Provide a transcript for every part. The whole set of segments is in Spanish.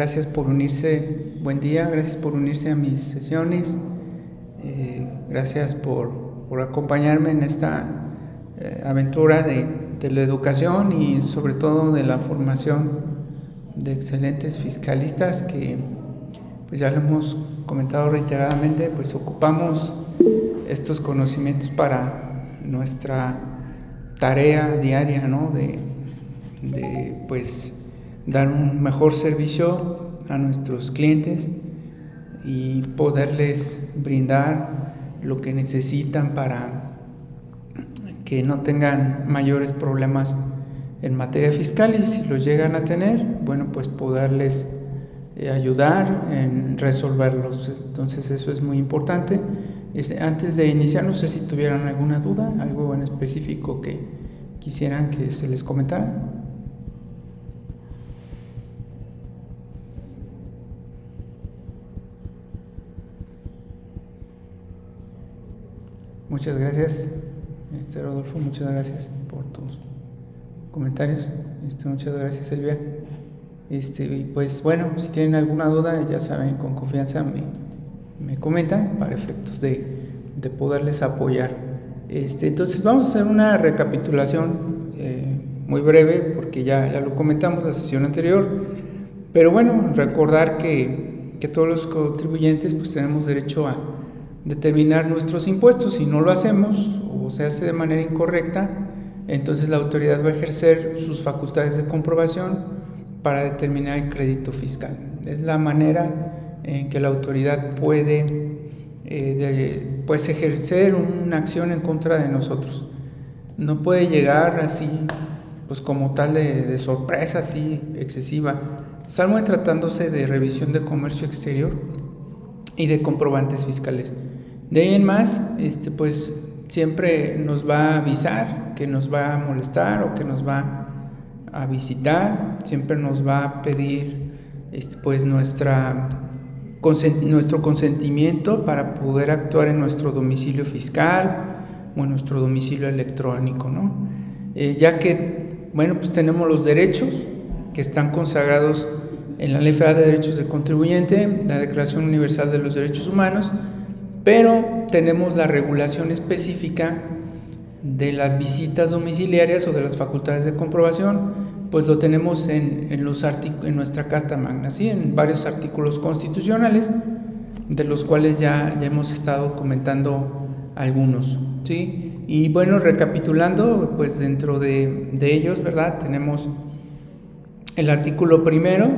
Gracias por unirse, buen día, gracias por unirse a mis sesiones, eh, gracias por, por, acompañarme en esta eh, aventura de, de, la educación y sobre todo de la formación de excelentes fiscalistas que, pues ya lo hemos comentado reiteradamente, pues ocupamos estos conocimientos para nuestra tarea diaria, ¿no? De, de pues dar un mejor servicio a nuestros clientes y poderles brindar lo que necesitan para que no tengan mayores problemas en materia fiscal y si los llegan a tener, bueno, pues poderles eh, ayudar en resolverlos. Entonces eso es muy importante. Antes de iniciar, no sé si tuvieran alguna duda, algo en específico que quisieran que se les comentara. Muchas gracias, este Rodolfo, muchas gracias por tus comentarios. Este, muchas gracias, Silvia. Este, y pues bueno, si tienen alguna duda, ya saben, con confianza me, me comentan para efectos de, de poderles apoyar. Este, entonces vamos a hacer una recapitulación eh, muy breve, porque ya, ya lo comentamos la sesión anterior, pero bueno, recordar que, que todos los contribuyentes pues tenemos derecho a determinar nuestros impuestos. Si no lo hacemos o se hace de manera incorrecta, entonces la autoridad va a ejercer sus facultades de comprobación para determinar el crédito fiscal. Es la manera en que la autoridad puede eh, pues ejercer una acción en contra de nosotros. No puede llegar así, pues como tal de, de sorpresa así excesiva, salvo tratándose de revisión de comercio exterior y de comprobantes fiscales. De ahí en más, este, pues siempre nos va a avisar que nos va a molestar o que nos va a visitar, siempre nos va a pedir este, pues nuestra, nuestro consentimiento para poder actuar en nuestro domicilio fiscal o en nuestro domicilio electrónico, ¿no? Eh, ya que, bueno, pues tenemos los derechos que están consagrados en la Ley Federal de Derechos del Contribuyente, la Declaración Universal de los Derechos Humanos, pero tenemos la regulación específica de las visitas domiciliarias o de las facultades de comprobación, pues lo tenemos en, en, los en nuestra Carta Magna, ¿sí? en varios artículos constitucionales, de los cuales ya, ya hemos estado comentando algunos. ¿sí? Y bueno, recapitulando, pues dentro de, de ellos, ¿verdad? Tenemos el artículo primero,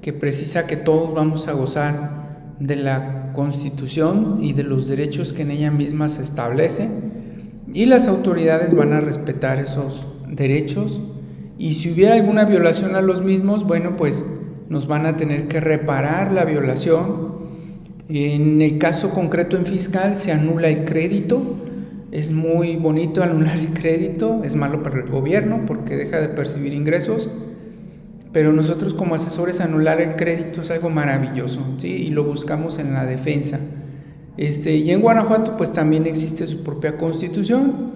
que precisa que todos vamos a gozar de la Constitución y de los derechos que en ella misma se establece y las autoridades van a respetar esos derechos. Y si hubiera alguna violación a los mismos, bueno, pues nos van a tener que reparar la violación. En el caso concreto en fiscal se anula el crédito, es muy bonito anular el crédito, es malo para el gobierno porque deja de percibir ingresos pero nosotros como asesores anular el crédito es algo maravilloso, ¿sí? Y lo buscamos en la defensa. Este, y en Guanajuato pues también existe su propia constitución,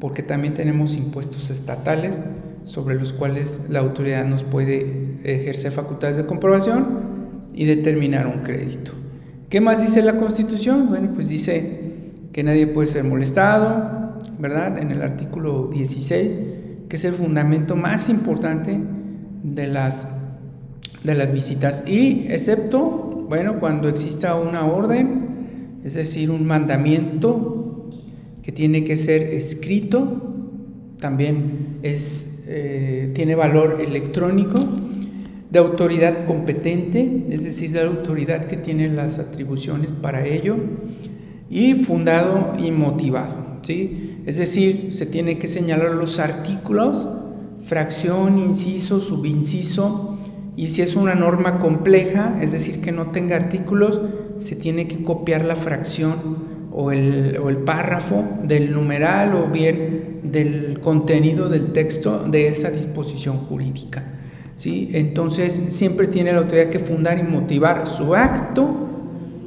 porque también tenemos impuestos estatales sobre los cuales la autoridad nos puede ejercer facultades de comprobación y determinar un crédito. ¿Qué más dice la constitución? Bueno, pues dice que nadie puede ser molestado, ¿verdad? En el artículo 16, que es el fundamento más importante de las, de las visitas y excepto, bueno, cuando exista una orden, es decir, un mandamiento que tiene que ser escrito, también es, eh, tiene valor electrónico, de autoridad competente, es decir, de la autoridad que tiene las atribuciones para ello, y fundado y motivado. ¿sí? Es decir, se tiene que señalar los artículos fracción, inciso, subinciso, y si es una norma compleja, es decir, que no tenga artículos, se tiene que copiar la fracción o el, o el párrafo del numeral o bien del contenido del texto de esa disposición jurídica. ¿sí? Entonces, siempre tiene la autoridad que fundar y motivar su acto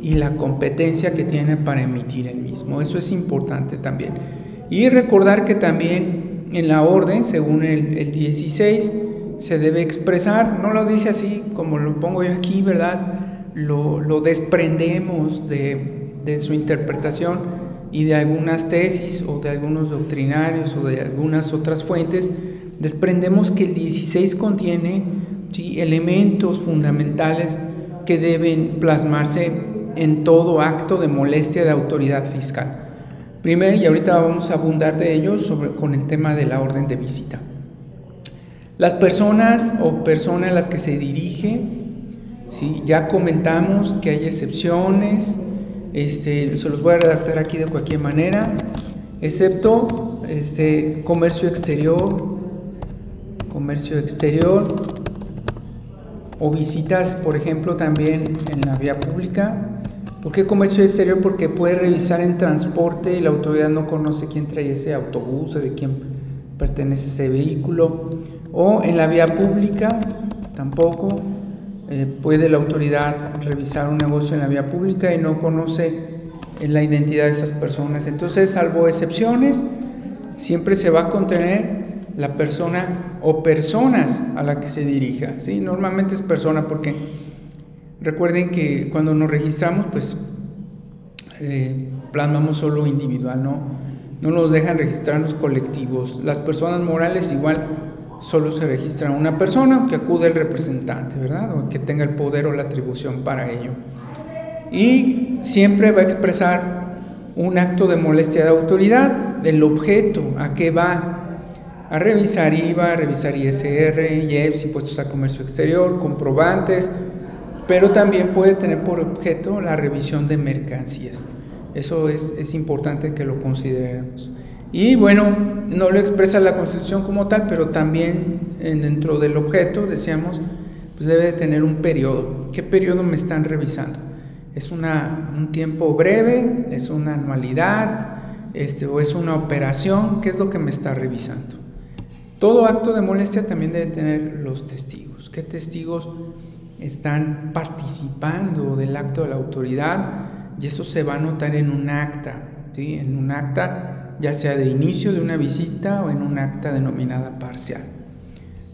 y la competencia que tiene para emitir el mismo. Eso es importante también. Y recordar que también en la orden, según el, 16, se debe expresar, no lo dice así como lo pongo yo aquí, ¿verdad? Lo, desprendemos de, de su interpretación y de algunas tesis o de algunos doctrinarios o de algunas otras fuentes, desprendemos que el 16 contiene ¿sí? elementos fundamentales que deben plasmarse en todo acto de molestia de autoridad fiscal. Primero, y ahorita vamos a abundar de ello sobre, con el tema de la orden de visita. Las personas o personas a las que se dirige, ¿sí? ya comentamos que hay excepciones, este, se los voy a redactar aquí de cualquier manera, excepto este, comercio exterior, comercio exterior o visitas, por ejemplo, también en la vía pública, ¿Por qué comercio exterior? Porque puede revisar en transporte y la autoridad no conoce quién trae ese autobús o de quién pertenece ese vehículo. O en la vía pública tampoco eh, puede la autoridad revisar un negocio en la vía pública y no conoce la identidad de esas personas. Entonces, salvo excepciones, siempre se va a contener la persona o personas a la que se dirija. ¿sí? Normalmente es persona porque Recuerden que cuando nos registramos, pues eh, plasmamos solo individual, ¿no? No nos dejan registrar los colectivos. Las personas morales igual solo se registra una persona que acude el representante, ¿verdad? O que tenga el poder o la atribución para ello. Y siempre va a expresar un acto de molestia de autoridad, el objeto, a qué va, a revisar IVA, a revisar ISR, IEPS, impuestos a comercio exterior, comprobantes, pero también puede tener por objeto la revisión de mercancías. Eso es, importante que lo consideremos. Y bueno, no lo expresa la Constitución como tal, pero también dentro del objeto, decíamos, pues debe de tener un periodo. ¿Qué periodo me están revisando? ¿Es una, un tiempo breve? ¿Es una anualidad? Este, ¿O es una operación? ¿Qué es lo que me está revisando? Todo acto de molestia también debe tener los testigos. ¿Qué testigos están participando del acto de la autoridad y eso se va a notar en un acta, ¿sí? en un acta ya sea de inicio de una visita o en un acta denominada parcial.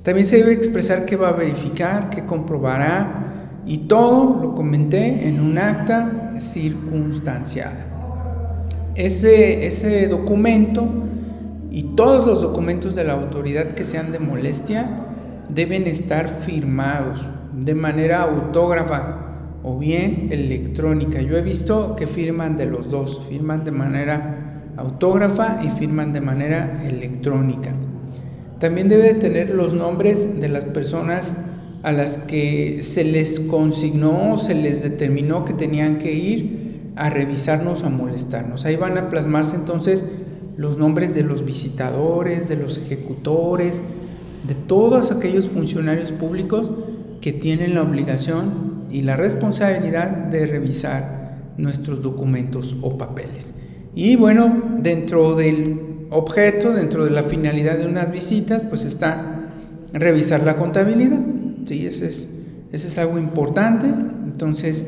También se debe expresar qué va a verificar, qué comprobará y todo lo comenté en un acta circunstanciada. Ese, ese documento y todos los documentos de la autoridad que sean de molestia deben estar firmados de manera autógrafa o bien electrónica. Yo he visto que firman de los dos, firman de manera autógrafa y firman de manera electrónica. También debe de tener los nombres de las personas a las que se les consignó, se les determinó que tenían que ir a revisarnos, a molestarnos. Ahí van a plasmarse entonces los nombres de los visitadores, de los ejecutores, de todos aquellos funcionarios públicos que tienen la obligación y la responsabilidad de revisar nuestros documentos o papeles. Y bueno, dentro del objeto, dentro de la finalidad de unas visitas, pues está revisar la contabilidad. Sí, ese es, algo importante. Entonces,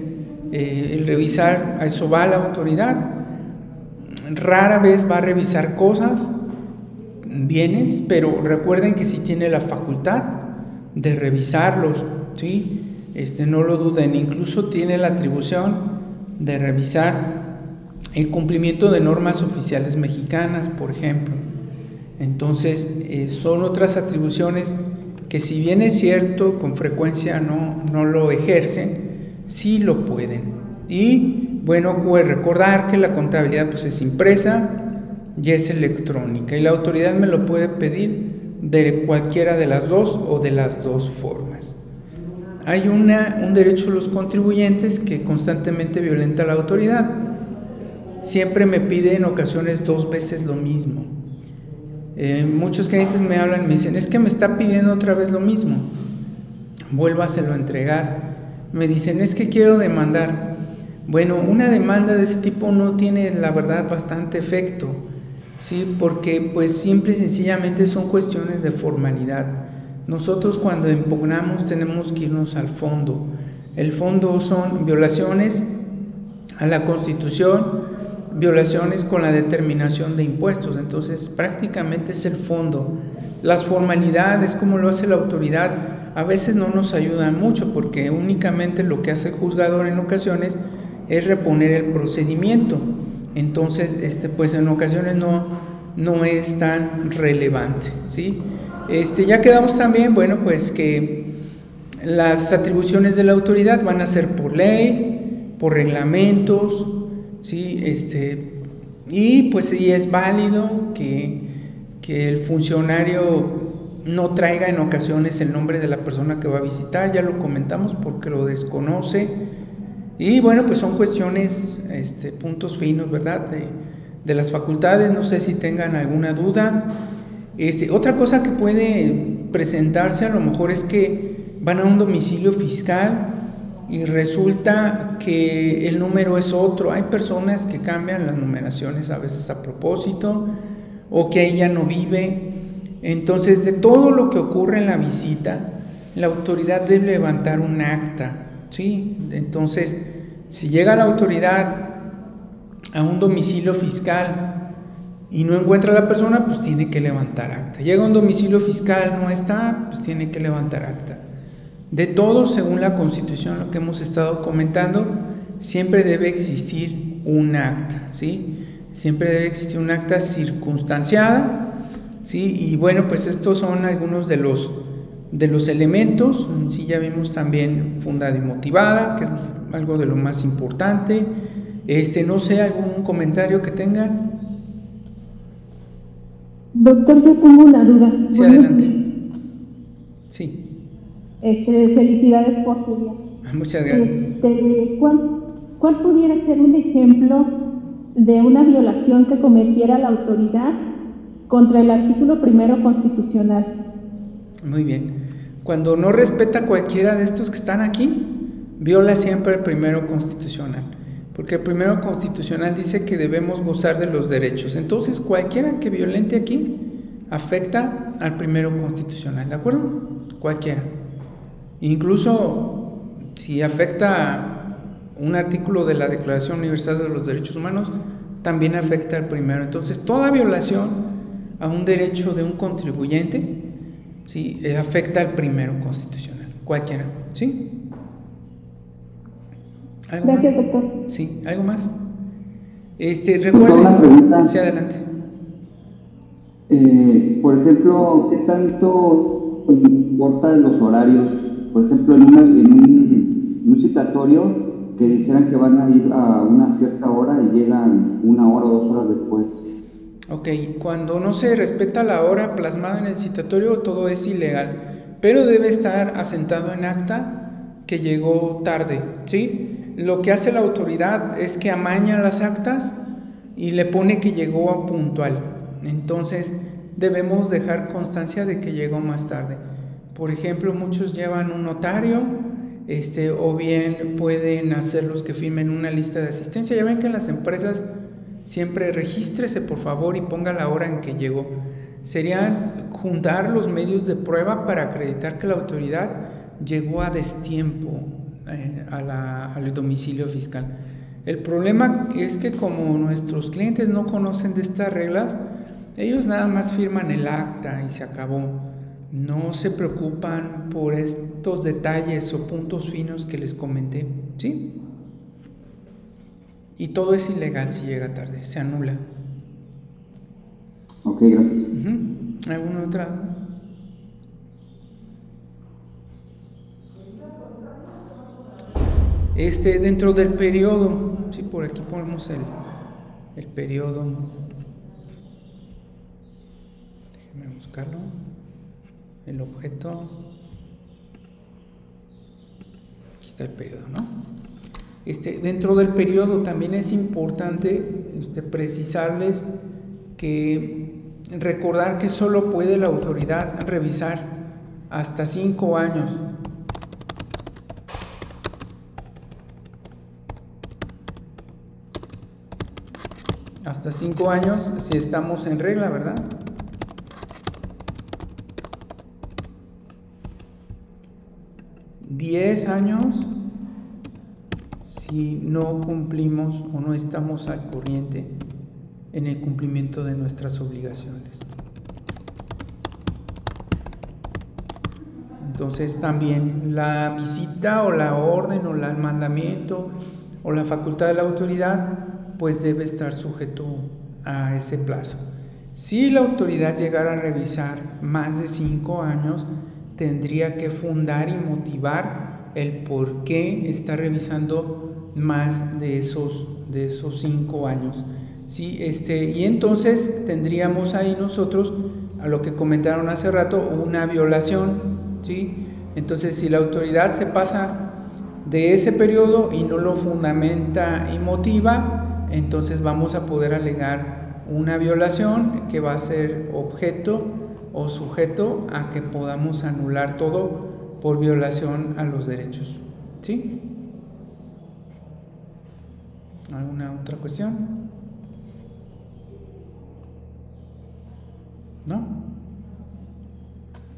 eh, el revisar, a eso va la autoridad. Rara vez va a revisar cosas, bienes, pero recuerden que si tiene la facultad de revisarlos ¿sí? Este, no lo duden, incluso tiene la atribución de revisar el cumplimiento de normas oficiales mexicanas, por ejemplo. Entonces, eh, son otras atribuciones que si bien es cierto, con frecuencia no, no lo ejercen, sí lo pueden. Y bueno, pues recordar que la contabilidad pues, es impresa y es electrónica y la autoridad me lo puede pedir de cualquiera de las dos o de las dos formas hay una, un derecho de los contribuyentes que constantemente violenta la autoridad. Siempre me pide en ocasiones dos veces lo mismo. Eh, muchos clientes me hablan y me dicen, es que me está pidiendo otra vez lo mismo. Vuélvaselo a entregar. Me dicen, es que quiero demandar. Bueno, una demanda de ese tipo no tiene, la verdad, bastante efecto. ¿Sí? Porque pues simple y sencillamente son cuestiones de formalidad. Nosotros cuando impugnamos tenemos que irnos al fondo. El fondo son violaciones a la Constitución, violaciones con la determinación de impuestos. Entonces prácticamente es el fondo. las formalidades, cómo lo hace la autoridad, a veces no nos ayudan mucho porque únicamente lo que hace el juzgador en ocasiones es reponer el procedimiento. Entonces, este, pues en ocasiones no, no es tan relevante, ¿sí? Este, ya quedamos también, bueno, pues que las atribuciones de la autoridad van a ser por ley, por reglamentos, ¿sí? Este, y pues sí es válido que, que el funcionario no traiga en ocasiones el nombre de la persona que va a visitar, ya lo comentamos porque lo desconoce. Y bueno, pues son cuestiones, este, puntos finos, ¿verdad? De, de las facultades, no sé si tengan alguna duda. Este, otra cosa que puede presentarse a lo mejor es que van a un domicilio fiscal y resulta que el número es otro. Hay personas que cambian las numeraciones a veces a propósito o que ella no vive. Entonces, de todo lo que ocurre en la visita, la autoridad debe levantar un acta. ¿Sí? Entonces, si llega la autoridad a un domicilio fiscal y no encuentra a la persona, pues tiene que levantar acta. Llega a un domicilio fiscal, no está, pues tiene que levantar acta. De todo, según la Constitución, lo que hemos estado comentando, siempre debe existir un acta, ¿sí? Siempre debe existir un acta circunstanciada, ¿sí? Y bueno, pues estos son algunos de los, de los elementos, sí, ya vimos también fundada y motivada, que es algo de lo más importante. Este, no sé, algún comentario que tengan. Doctor, yo tengo una duda. Sí, adelante. Sí. Este, felicidades por su día. Muchas gracias. Este, ¿cuál, ¿Cuál pudiera ser un ejemplo de una violación que cometiera la autoridad contra el artículo primero constitucional? Muy bien. Cuando no respeta cualquiera de estos que están aquí, viola siempre el primero constitucional. Porque el primero constitucional dice que debemos gozar de los derechos. Entonces, cualquiera que violente aquí afecta al primero constitucional, ¿de acuerdo? Cualquiera. Incluso si afecta un artículo de la Declaración Universal de los Derechos Humanos, también afecta al primero. Entonces, toda violación a un derecho de un contribuyente ¿sí? Eh, afecta al primero constitucional, cualquiera. ¿Sí? Gracias, doctor. Sí, ¿algo más? Este, recuerden. Sí, adelante. Eh, por ejemplo, ¿qué tanto importan los horarios por ejemplo, en, un, citatorio que dijeran que van a ir a una cierta hora y llegan una hora o dos horas después. Ok, cuando no se respeta la hora plasmada en el citatorio, todo es ilegal, pero debe estar asentado en acta que llegó tarde, ¿sí? Lo que hace la autoridad es que amaña las actas y le pone que llegó a puntual. Entonces, debemos dejar constancia de que llegó más tarde. Por ejemplo, muchos llevan un notario, este, o bien pueden hacer los que firmen una lista de asistencia. Ya ven que en las empresas siempre regístrese por favor y ponga la hora en que llegó. Sería juntar los medios de prueba para acreditar que la autoridad llegó a destiempo eh, al domicilio fiscal. El problema es que como nuestros clientes no conocen de estas reglas, ellos nada más firman el acta y se acabó no se preocupan por estos detalles o puntos finos que les comenté, ¿sí? Y todo es ilegal si llega tarde, se anula. Ok, gracias. ¿Alguna otra Este, dentro del periodo, sí, por aquí ponemos el, el periodo. Déjenme buscarlo el objeto, aquí está el periodo, ¿no? Este, dentro del periodo también es importante este, precisarles que recordar que solo puede la autoridad revisar hasta cinco años. Hasta cinco años si estamos en regla, ¿verdad? 10 años si no cumplimos o no estamos al corriente en el cumplimiento de nuestras obligaciones. Entonces también la visita o la orden o el mandamiento o la facultad de la autoridad pues debe estar sujeto a ese plazo. Si la autoridad llegara a revisar más de cinco años, tendría que fundar y motivar el por qué está revisando más de esos, de esos cinco años. ¿sí? Este, y entonces tendríamos ahí nosotros, a lo que comentaron hace rato, una violación. ¿sí? Entonces, si la autoridad se pasa de ese periodo y no lo fundamenta y motiva, entonces vamos a poder alegar una violación que va a ser objeto o sujeto a que podamos anular todo por violación a los derechos. ¿Sí? ¿Alguna otra cuestión? ¿No?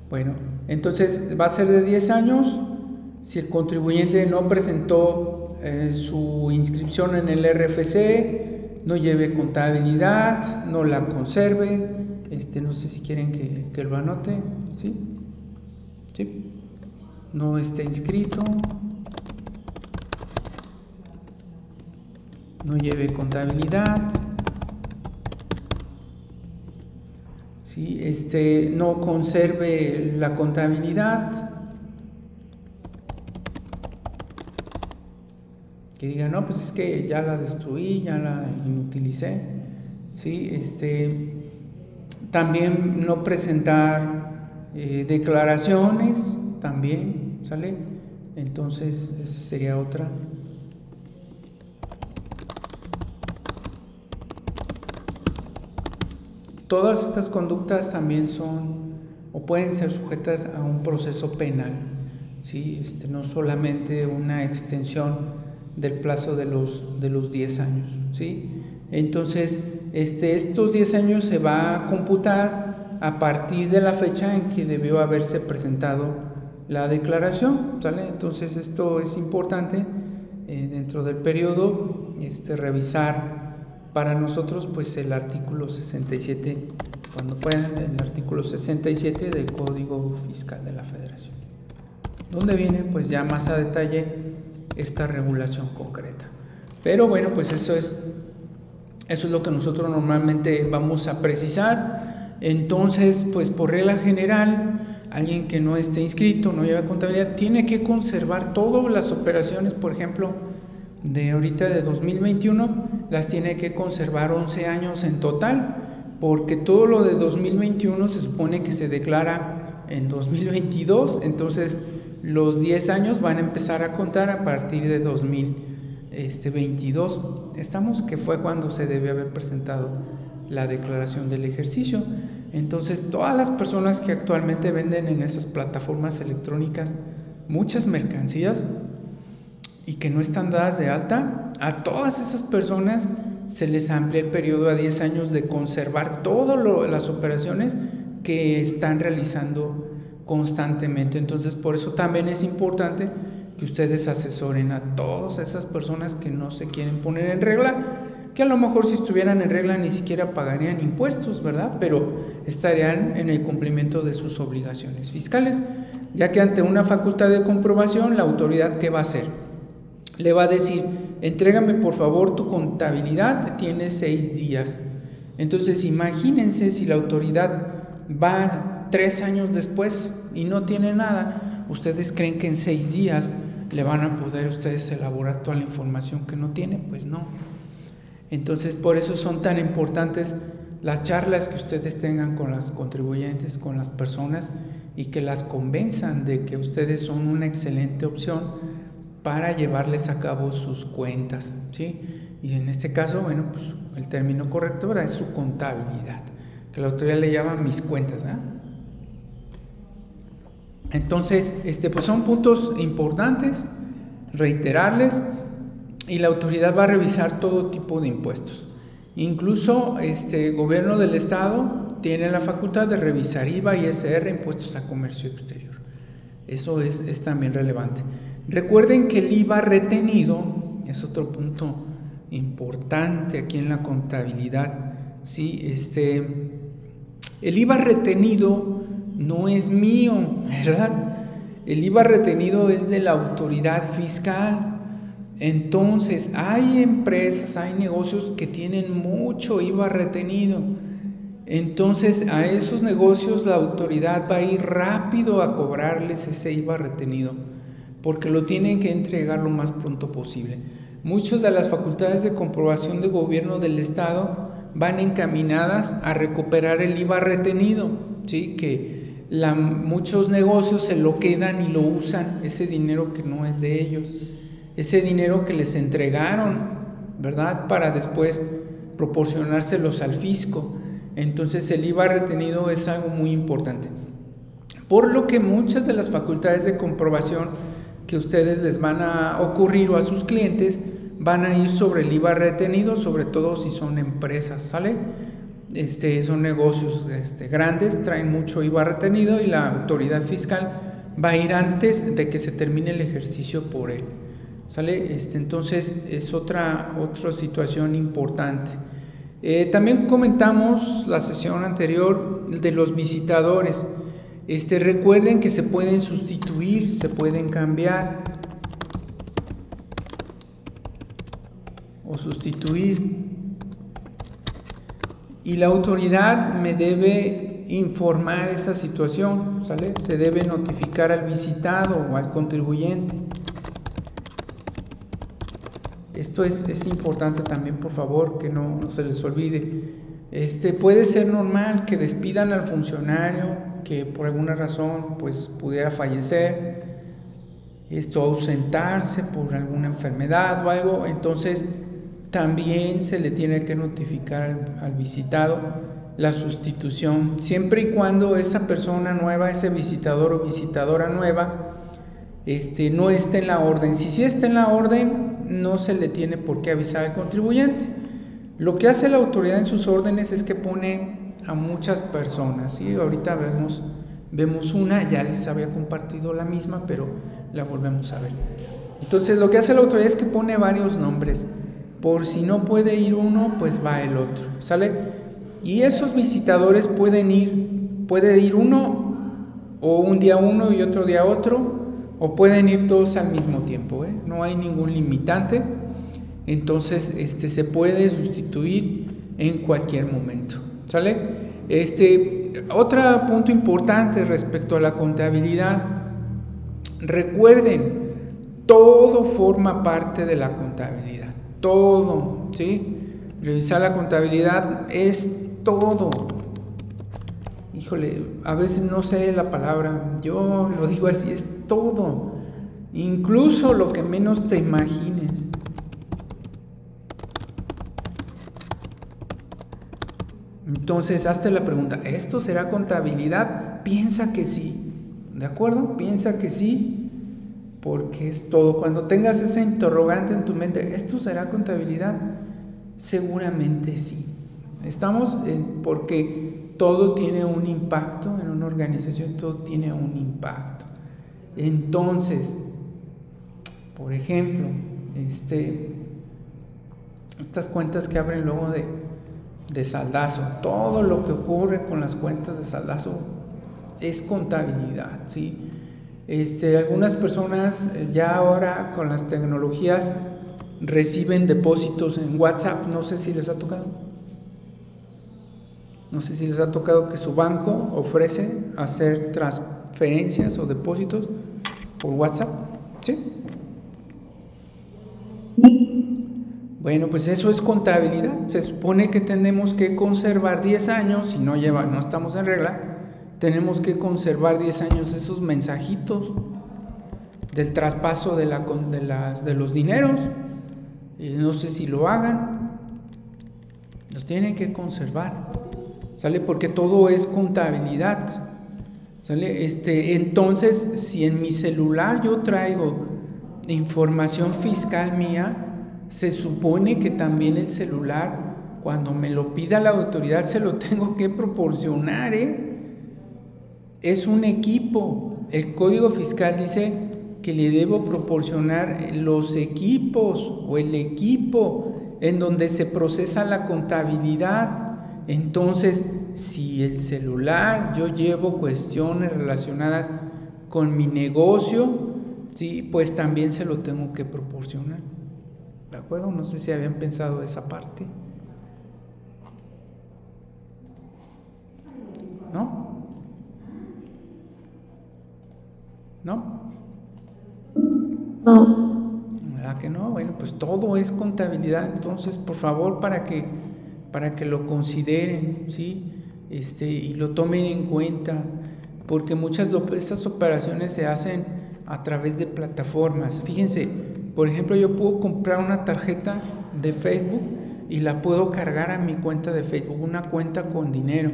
Bueno, entonces va a ser de 10 años si el contribuyente no presentó eh, su inscripción en el RFC, no lleve contabilidad, no la conserve, este, no sé si quieren que, que lo anote, ¿sí? ¿sí? No esté inscrito, no lleve contabilidad, ¿sí? este, no conserve la contabilidad, que diga, no, pues es que ya la destruí, ya la inutilicé, ¿sí? Este, también no presentar eh, declaraciones, también, ¿sale? Entonces, esa sería otra. Todas estas conductas también son o pueden ser sujetas a un proceso penal, ¿sí? Este, no solamente una extensión del plazo de los, de los 10 años. ¿sí? Entonces, este, estos 10 años se va a computar a partir de la fecha en que debió haberse presentado la declaración. ¿sale? Entonces, esto es importante eh, dentro del periodo este, revisar para nosotros pues el artículo 67, cuando puedan, el artículo 67 del Código Fiscal de la Federación, donde viene pues ya más a detalle esta regulación concreta. Pero bueno, pues eso es, eso es lo que nosotros normalmente vamos a precisar. Entonces, pues por regla general, alguien que no esté inscrito, no lleva contabilidad, tiene que conservar todas las operaciones, por ejemplo, de ahorita de 2021, las tiene que conservar 11 años en total, porque todo lo de 2021 se supone que se declara en 2022, entonces los 10 años van a empezar a contar a partir de 2022. Estamos que fue cuando se debe haber presentado la declaración del ejercicio. Entonces, todas las personas que actualmente venden en esas plataformas electrónicas muchas mercancías y que no están dadas de alta, a todas esas personas se les amplía el periodo a 10 años de conservar todas las operaciones que están realizando constantemente. Entonces, por eso también es importante que ustedes asesoren a todas esas personas que no se quieren poner en regla, que a lo mejor si estuvieran en regla ni siquiera pagarían impuestos, ¿verdad? Pero estarían en el cumplimiento de sus obligaciones fiscales, ya que ante una facultad de comprobación, la autoridad, ¿qué va a hacer? Le va a decir, entrégame por favor tu contabilidad, tiene seis días. Entonces, imagínense si la autoridad va tres años después y no tiene nada, ¿ustedes creen que en seis días le van a poder ustedes elaborar toda la información que no tiene? Pues no. Entonces, por eso son tan importantes las charlas que ustedes tengan con las contribuyentes, con las personas y que las convenzan de que ustedes son una excelente opción para llevarles a cabo sus cuentas, ¿sí? Y en este caso, bueno, pues el término correcto es su contabilidad, que la autoridad le llama mis cuentas, ¿verdad? Entonces, este, pues son puntos importantes, reiterarles, y la autoridad va a revisar todo tipo de impuestos. Incluso este gobierno del estado tiene la facultad de revisar IVA, y ISR, impuestos a comercio exterior. Eso es, es también relevante. Recuerden que el IVA retenido es otro punto importante aquí en la contabilidad. ¿sí? Este, el IVA retenido no es mío, ¿verdad? El IVA retenido es de la autoridad fiscal. Entonces, hay empresas, hay negocios que tienen mucho IVA retenido. Entonces, a esos negocios la autoridad va a ir rápido a cobrarles ese IVA retenido, porque lo tienen que entregar lo más pronto posible. Muchas de las facultades de comprobación de gobierno del Estado van encaminadas a recuperar el IVA retenido, ¿sí? que muchos negocios se lo quedan y lo usan, ese dinero que no es de ellos ese dinero que les entregaron, ¿verdad? Para después proporcionárselos al fisco. Entonces el IVA retenido es algo muy importante. Por lo que muchas de las facultades de comprobación que ustedes les van a ocurrir o a sus clientes van a ir sobre el IVA retenido, sobre todo si son empresas, ¿sale? Este, son negocios este, grandes, traen mucho IVA retenido y la autoridad fiscal va a ir antes de que se termine el ejercicio por él. ¿Sale? Este, entonces es otra, otra situación importante. Eh, también comentamos la sesión anterior de los visitadores. Este, recuerden que se pueden sustituir, se pueden cambiar o sustituir. Y la autoridad me debe informar esa situación, ¿sale? Se debe notificar al visitado o al contribuyente. Esto es, importante también, por favor, que no, se les olvide. Este, puede ser normal que despidan al funcionario que por alguna razón pues, pudiera fallecer, esto ausentarse por alguna enfermedad o algo, entonces también se le tiene que notificar al, visitado la sustitución, siempre y cuando esa persona nueva, ese visitador o visitadora nueva, este, no esté en la orden. Si sí está en la orden, no se le tiene por qué avisar al contribuyente. Lo que hace la autoridad en sus órdenes es que pone a muchas personas. y Ahorita vemos, vemos una, ya les había compartido la misma, pero la volvemos a ver. Entonces lo que hace la autoridad es que pone varios nombres. Por si no puede ir uno, pues va el otro. ¿Sale? Y esos visitadores pueden ir, puede ir uno o un día uno y otro día otro, o pueden ir todos al mismo tiempo, ¿eh? no hay ningún limitante, entonces este, se puede sustituir en cualquier momento. ¿Sale? Este, otro punto importante respecto a la contabilidad, recuerden, todo forma parte de la contabilidad, todo, ¿sí? Revisar la contabilidad es todo, híjole, a veces no sé la palabra, yo lo digo así, es todo, incluso lo que menos te imagines. Entonces, hazte la pregunta, ¿esto será contabilidad? Piensa que sí, ¿de acuerdo? Piensa que sí, porque es todo. Cuando tengas ese interrogante en tu mente, ¿esto será contabilidad? Seguramente sí. Estamos en, porque todo tiene un impacto en una organización, todo tiene un impacto. Entonces, por ejemplo, este, estas cuentas que abren luego de, de saldazo, todo lo que ocurre con las cuentas de saldazo es contabilidad, ¿sí? Este, algunas personas eh, ya ahora con las tecnologías reciben depósitos en WhatsApp, no sé si les ha tocado. No sé si les ha tocado que su banco ofrece hacer transferencias o depósitos por WhatsApp. ¿Sí? Bueno, pues eso es contabilidad. Se supone que tenemos que conservar 10 años, si no lleva, no estamos en regla, tenemos que conservar 10 años esos mensajitos del traspaso de, la, de, de los dineros. No sé si lo hagan. Los tienen que conservar. ¿sale? Porque todo es contabilidad, ¿sale? Este, entonces, si en mi celular yo traigo información fiscal mía, se supone que también el celular, cuando me lo pida la autoridad, se lo tengo que proporcionar, ¿eh? Es un equipo. El código fiscal dice que le debo proporcionar los equipos o el equipo en donde se procesa la contabilidad. Entonces, si el celular yo llevo cuestiones relacionadas con mi negocio, ¿sí? pues también se lo tengo que proporcionar. ¿De acuerdo? No sé si habían pensado esa parte. ¿No? ¿No? No. ¿Verdad que no? Bueno, pues todo es contabilidad, entonces por favor para que para que lo consideren, ¿sí? Este, y lo tomen en cuenta, porque muchas de estas operaciones se hacen a través de plataformas. Fíjense, por ejemplo, yo puedo comprar una tarjeta de Facebook y la puedo cargar a mi cuenta de Facebook, una cuenta con dinero.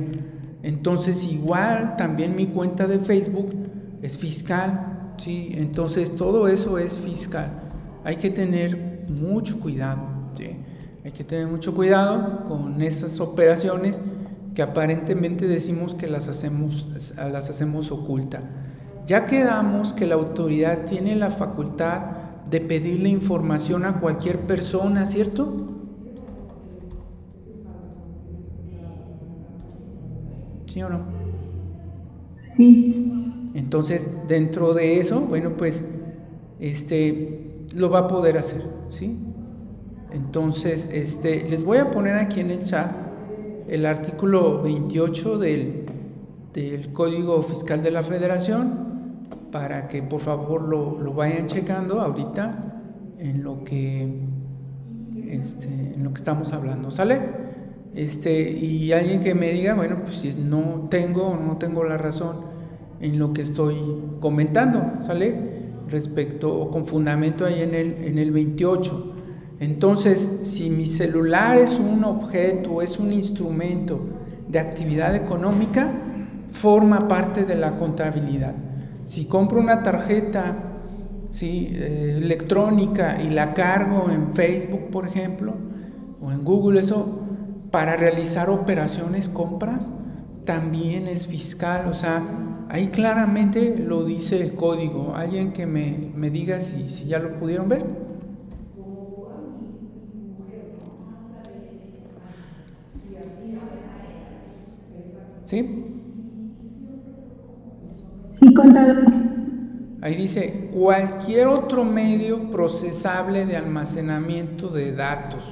Entonces, igual también mi cuenta de Facebook es fiscal, ¿sí? Entonces, todo eso es fiscal. Hay que tener mucho cuidado, ¿sí? Hay que tener mucho cuidado con esas operaciones que aparentemente decimos que las hacemos, las hacemos oculta. Ya quedamos que la autoridad tiene la facultad de pedirle información a cualquier persona, ¿cierto? ¿Sí o no? Sí. Entonces, dentro de eso, bueno, pues este lo va a poder hacer, ¿sí? Entonces, este les voy a poner aquí en el chat el artículo 28 del, del Código Fiscal de la Federación para que por favor lo, lo vayan checando ahorita en lo que este, en lo que estamos hablando, ¿sale? Este, y alguien que me diga, bueno, pues si no tengo o no tengo la razón en lo que estoy comentando, ¿sale? Respecto o con fundamento ahí en el, en el 28. Entonces, si mi celular es un objeto, es un instrumento de actividad económica, forma parte de la contabilidad. Si compro una tarjeta ¿sí? Eh, electrónica y la cargo en Facebook, por ejemplo, o en Google, eso para realizar operaciones, compras, también es fiscal. O sea, ahí claramente lo dice el código. Alguien que me, me diga si, si ya lo pudieron ver. ¿Sí? Sí, contador. Ahí dice, cualquier otro medio procesable de almacenamiento de datos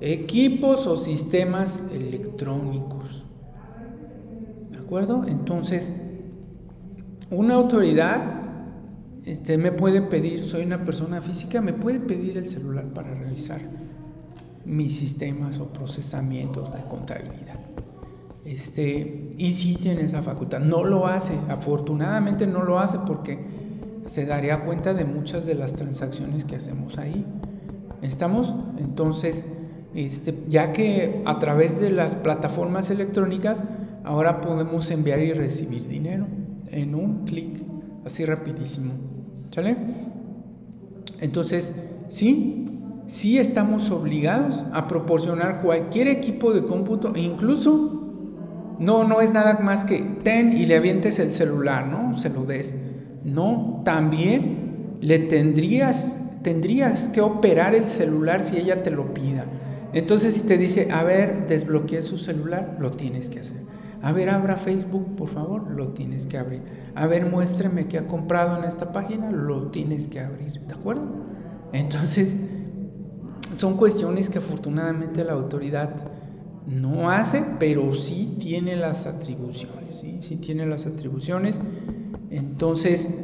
equipos o sistemas electrónicos. ¿De acuerdo? Entonces, una autoridad este, me puede pedir, soy una persona física, me puede pedir el celular para revisar mis sistemas o procesamientos de contabilidad. Este, y sí tiene esa facultad. No lo hace, afortunadamente no lo hace porque se daría cuenta de muchas de las transacciones que hacemos ahí. ¿Estamos? Entonces, este, ya que a través de las plataformas electrónicas ahora podemos enviar y recibir dinero en un clic, así rapidísimo. ¿Sale? Entonces, sí, sí estamos obligados a proporcionar cualquier equipo de cómputo, incluso no, no es nada más que ten y le avientes el celular, ¿no? Se lo des. No, también le tendrías, tendrías que operar el celular si ella te lo pida. Entonces, si te dice, a ver, desbloquee su celular, lo tienes que hacer. A ver, abra Facebook, por favor, lo tienes que abrir. A ver, muéstreme qué ha comprado en esta página, lo tienes que abrir. ¿De acuerdo? Entonces, son cuestiones que afortunadamente la autoridad no hace, pero sí tiene las atribuciones. Sí, sí tiene las atribuciones. Entonces,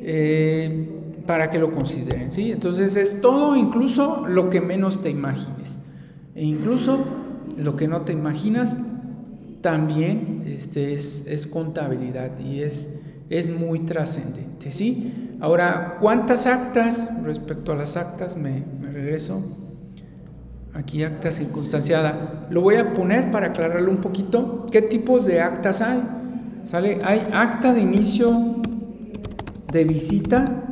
eh, para que lo consideren. ¿sí? Entonces, es todo, incluso lo que menos te imagines. E incluso lo que no te imaginas también este, es, contabilidad y es, es muy trascendente. ¿sí? Ahora, ¿cuántas actas? Respecto a las actas, me regreso. Aquí acta circunstanciada. Lo voy a poner para aclararlo un poquito. ¿Qué tipos de actas hay? ¿Sale? Hay acta de inicio de visita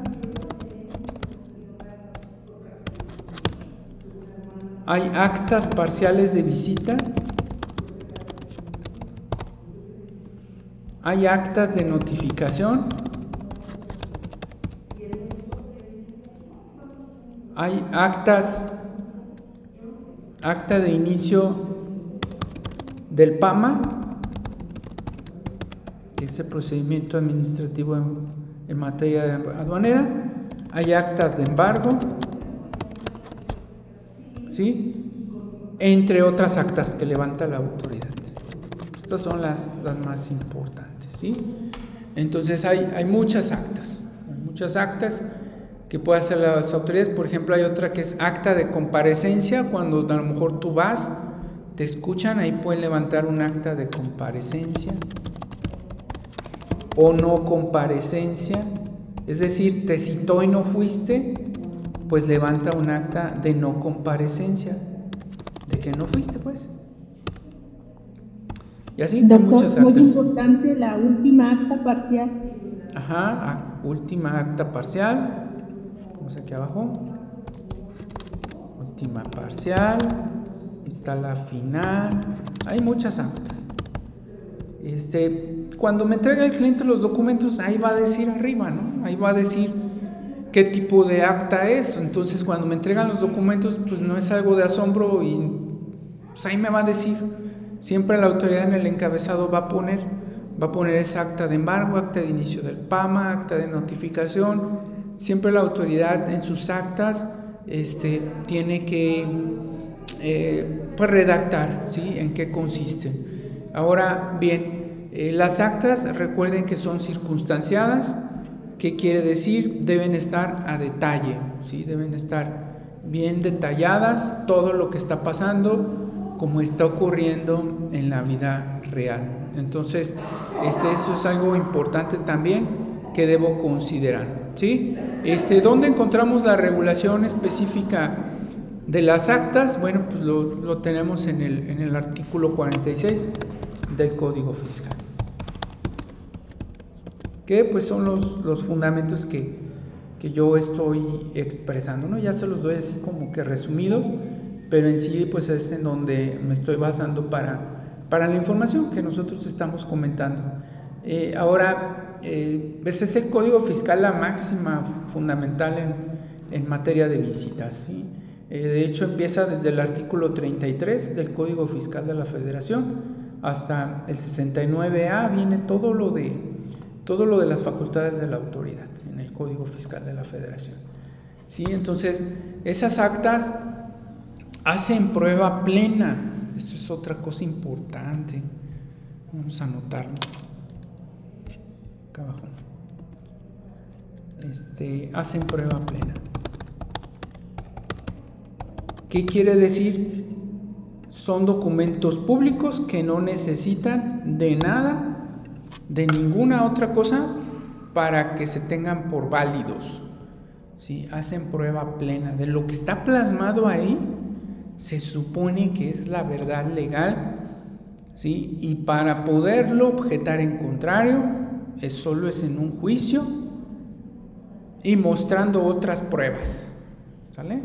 Hay actas parciales de visita. Hay actas de notificación. Hay actas, acta de inicio del PAMA, que es el procedimiento administrativo en, materia aduanera. Hay actas de embargo, ¿sí? Entre otras actas que levanta la autoridad. Estas son las, las más importantes, ¿sí? Entonces hay, hay muchas actas, hay muchas actas que pueden hacer las autoridades. Por ejemplo, hay otra que es acta de comparecencia, cuando a lo mejor tú vas, te escuchan, ahí pueden levantar un acta de comparecencia o no comparecencia, es decir, te citó y no fuiste, pues levanta un acta de no comparecencia, de que no fuiste, pues. Y así muchas actas. Muy importante la última acta parcial. Ajá, última acta parcial. Vamos aquí abajo. Última parcial. Está la final. Hay muchas actas. Este, cuando me entrega el cliente los documentos, ahí va a decir arriba, ¿no? Ahí va a decir qué tipo de acta es. Entonces, cuando me entregan los documentos, pues no es algo de asombro y pues ahí me va a decir. Siempre la autoridad en el encabezado va a poner, va a poner esa acta de embargo, acta de inicio del PAMA, acta de notificación. Siempre la autoridad en sus actas este, tiene que eh, pues redactar ¿sí? en qué consiste. Ahora bien, eh, las actas recuerden que son circunstanciadas, ¿qué quiere decir? Deben estar a detalle, ¿sí? deben estar bien detalladas todo lo que está pasando, como está ocurriendo en la vida real. Entonces, este, eso es algo importante también que debo considerar. ¿Sí? Este, ¿Dónde encontramos la regulación específica de las actas? Bueno, pues lo, tenemos en el, en el artículo 46 del Código Fiscal. Que pues son los, los fundamentos que, que, yo estoy expresando, ¿no? Ya se los doy así como que resumidos, pero en sí pues es en donde me estoy basando para, para la información que nosotros estamos comentando. Eh, ahora, eh, pues es el Código Fiscal la máxima fundamental en, en materia de visitas, ¿sí? Eh, de hecho, empieza desde el artículo 33 del Código Fiscal de la Federación hasta el 69A viene todo lo de todo lo de las facultades de la autoridad en el Código Fiscal de la Federación. Sí, entonces esas actas hacen prueba plena. Eso es otra cosa importante. Vamos a anotarlo. Acá abajo. Este, hacen prueba plena. ¿Qué quiere decir? son documentos públicos que no necesitan de nada, de ninguna otra cosa para que se tengan por válidos. ¿sí? Hacen prueba plena de lo que está plasmado ahí, se supone que es la verdad legal, ¿sí? y para poderlo objetar en contrario, es solo es en un juicio y mostrando otras pruebas. ¿Sale?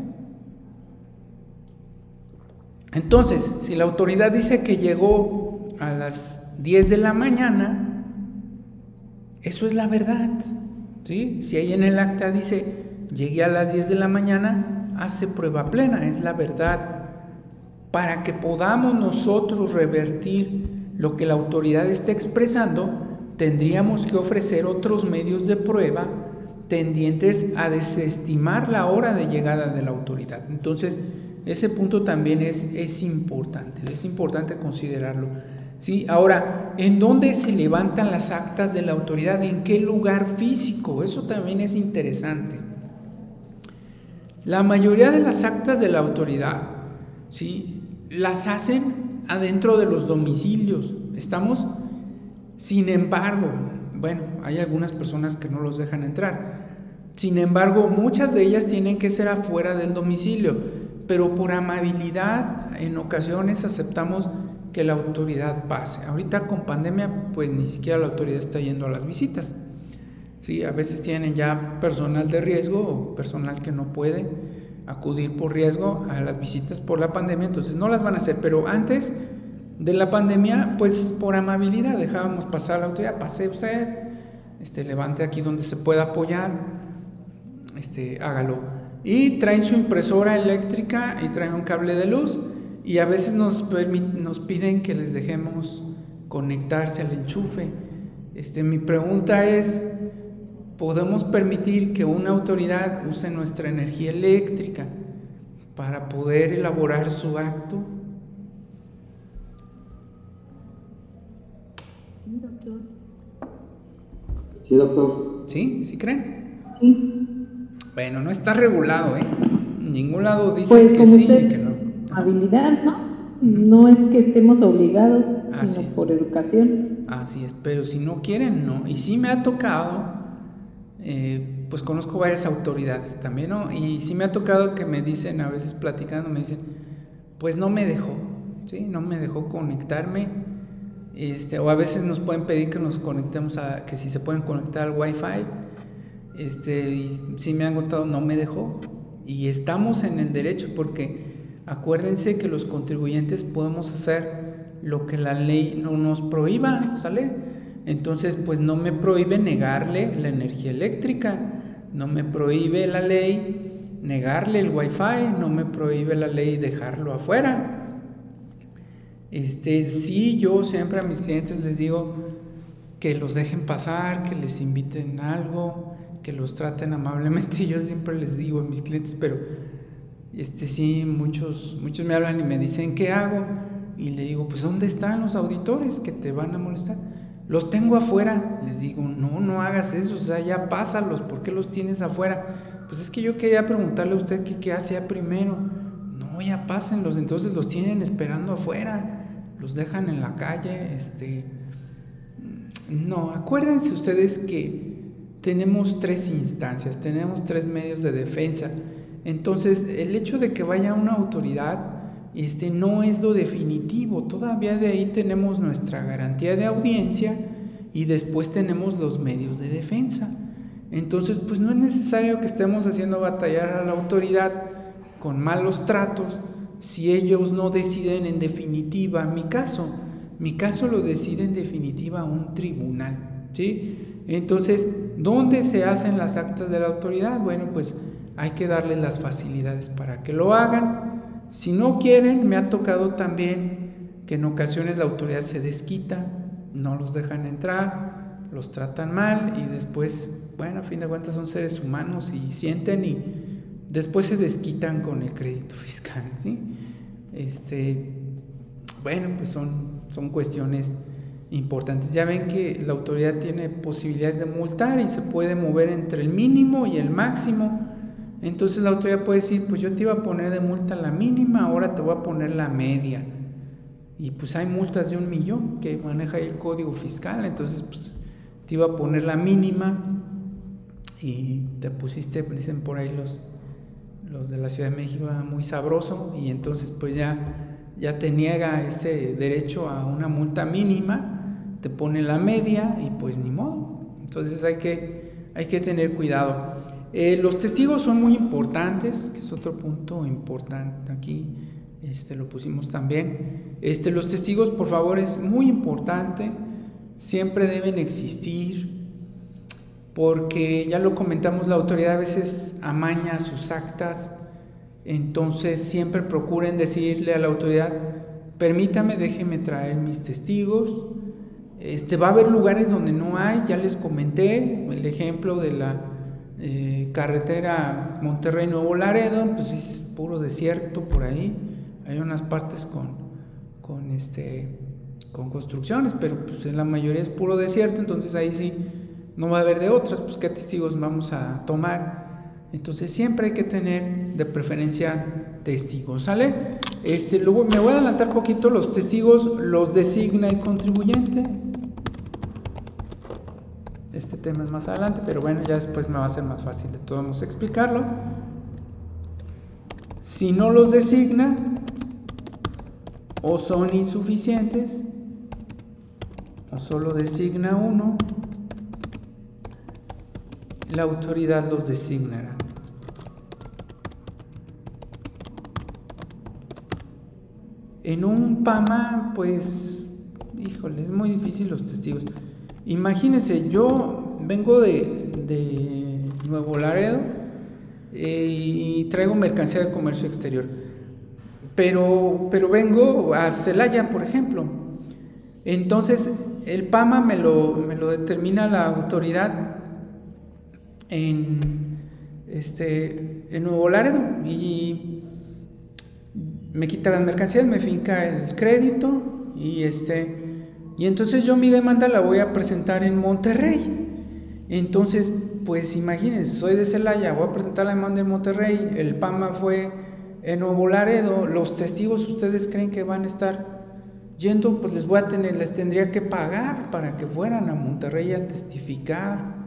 Entonces, si la autoridad dice que llegó a las 10 de la mañana, eso es la verdad. ¿sí? Si ahí en el acta dice, llegué a las 10 de la mañana, hace prueba plena, es la verdad. Para que podamos nosotros revertir lo que la autoridad está expresando, tendríamos que ofrecer otros medios de prueba tendientes a desestimar la hora de llegada de la autoridad. Entonces, ese punto también es, es importante, es importante considerarlo. ¿sí? Ahora, ¿en dónde se levantan las actas de la autoridad? ¿En qué lugar físico? Eso también es interesante. La mayoría de las actas de la autoridad ¿sí? las hacen adentro de los domicilios. ¿Estamos? Sin embargo, bueno, hay algunas personas que no los dejan entrar. Sin embargo, muchas de ellas tienen que ser afuera del domicilio pero por amabilidad en ocasiones aceptamos que la autoridad pase. Ahorita con pandemia, pues ni siquiera la autoridad está yendo a las visitas. Sí, a veces tienen ya personal de riesgo o personal que no puede acudir por riesgo a las visitas por la pandemia, entonces no las van a hacer, pero antes de la pandemia, pues por amabilidad dejábamos pasar a la autoridad, pase usted, este, levante aquí donde se pueda apoyar, este, hágalo y traen su impresora eléctrica y traen un cable de luz y a veces nos, nos piden que les dejemos conectarse al enchufe. Este, mi pregunta es, ¿podemos permitir que una autoridad use nuestra energía eléctrica para poder elaborar su acto? Sí, doctor. ¿Sí? ¿Sí creen? Sí. Bueno, no está regulado, ¿eh? ningún lado dice pues, que sí y que no. Habilidad, ¿no? No es que estemos obligados, sino por educación. Así es, pero si no quieren, no. Y sí me ha tocado, eh, pues conozco varias autoridades también, ¿no? Y sí me ha tocado que me dicen, a veces platicando, me dicen, pues no me dejó, ¿sí? No me dejó conectarme. Este, o a veces nos pueden pedir que nos conectemos a, que si se pueden conectar al Wi-Fi. Este, sí me han contado, no me dejó. Y estamos en el derecho porque Acuérdense que los contribuyentes podemos hacer lo que la ley no nos prohíba, ¿sale? Entonces, pues no me prohíbe negarle la energía eléctrica, no me prohíbe la ley negarle el wifi, no me prohíbe la ley dejarlo afuera. Este, sí, yo siempre a mis clientes les digo que los dejen pasar, que les inviten algo, que los traten amablemente. Yo siempre les digo a mis clientes, pero este sí, muchos, muchos me hablan y me dicen, ¿qué hago? Y le digo, pues ¿dónde están los auditores que te van a molestar? Los tengo afuera. Les digo, no, no hagas eso, o sea, ya pásalos, ¿por qué los tienes afuera? Pues es que yo quería preguntarle a usted que qué hacía primero. No, ya pásenlos, entonces los tienen esperando afuera, los dejan en la calle, este... No, acuérdense ustedes que tenemos tres instancias, tenemos tres medios de defensa. Entonces, el hecho de que vaya una autoridad este, no es lo definitivo, todavía de ahí tenemos nuestra garantía de audiencia y después tenemos los medios de defensa. Entonces, pues no es necesario que estemos haciendo batallar a la autoridad con malos tratos si ellos no deciden en definitiva mi caso. Mi caso lo decide en definitiva un tribunal, ¿sí? Entonces, ¿dónde se hacen las actas de la autoridad? Bueno, pues hay que darles las facilidades para que lo hagan. Si no quieren, me ha tocado también que en ocasiones la autoridad se desquita, no los dejan entrar, los tratan mal y después, bueno, a fin de cuentas son seres humanos y sienten y después se desquitan con el crédito fiscal, ¿sí? Este, bueno, pues son, son cuestiones importantes. Ya ven que la autoridad tiene posibilidades de multar y se puede mover entre el mínimo y el máximo entonces la autoridad puede decir, pues yo te iba a poner de multa la mínima, ahora te voy a poner la media. Y pues hay multas de un millón que maneja el código fiscal, entonces pues te iba a poner la mínima y te pusiste, dicen por ahí los, los de la Ciudad de México, muy sabroso y entonces pues ya, ya te niega ese derecho a una multa mínima, te pone la media y pues ni modo. Entonces hay que, hay que tener cuidado. Eh, los testigos son muy importantes, que es otro punto importante aquí, este, lo pusimos también. Este, los testigos, por favor, es muy importante, siempre deben existir, porque ya lo comentamos, la autoridad a veces amaña sus actas, entonces siempre procuren decirle a la autoridad, permítame, déjeme traer mis testigos. Este, va a haber lugares donde no hay, ya les comenté el ejemplo de la eh, carretera Monterrey Nuevo Laredo, pues es puro desierto por ahí. Hay unas partes con, con, este, con construcciones, pero pues en la mayoría es puro desierto, entonces ahí sí no va a haber de otras, pues qué testigos vamos a tomar. Entonces siempre hay que tener de preferencia testigos, ¿sale? Este, luego me voy a adelantar poquito, los testigos los designa el contribuyente, este tema es más adelante, pero bueno, ya después me va a ser más fácil de todos explicarlo. Si no los designa o son insuficientes o solo designa uno, la autoridad los designará. En un PAMA, pues, híjole, es muy difícil los testigos. Imagínense, yo vengo de, Nuevo Laredo eh, y traigo mercancía de comercio exterior, pero, pero vengo a Celaya, por ejemplo. Entonces, el PAMA me lo, me lo determina la autoridad en, este, en Nuevo Laredo y me quita las mercancías, me finca el crédito y este y entonces yo mi demanda la voy a presentar en Monterrey. Entonces, pues imagínense, soy de Celaya, voy a presentar la demanda en Monterrey, el PAMA fue en Nuevo Laredo, los testigos ustedes creen que van a estar yendo, pues les voy a tener, les tendría que pagar para que fueran a Monterrey a testificar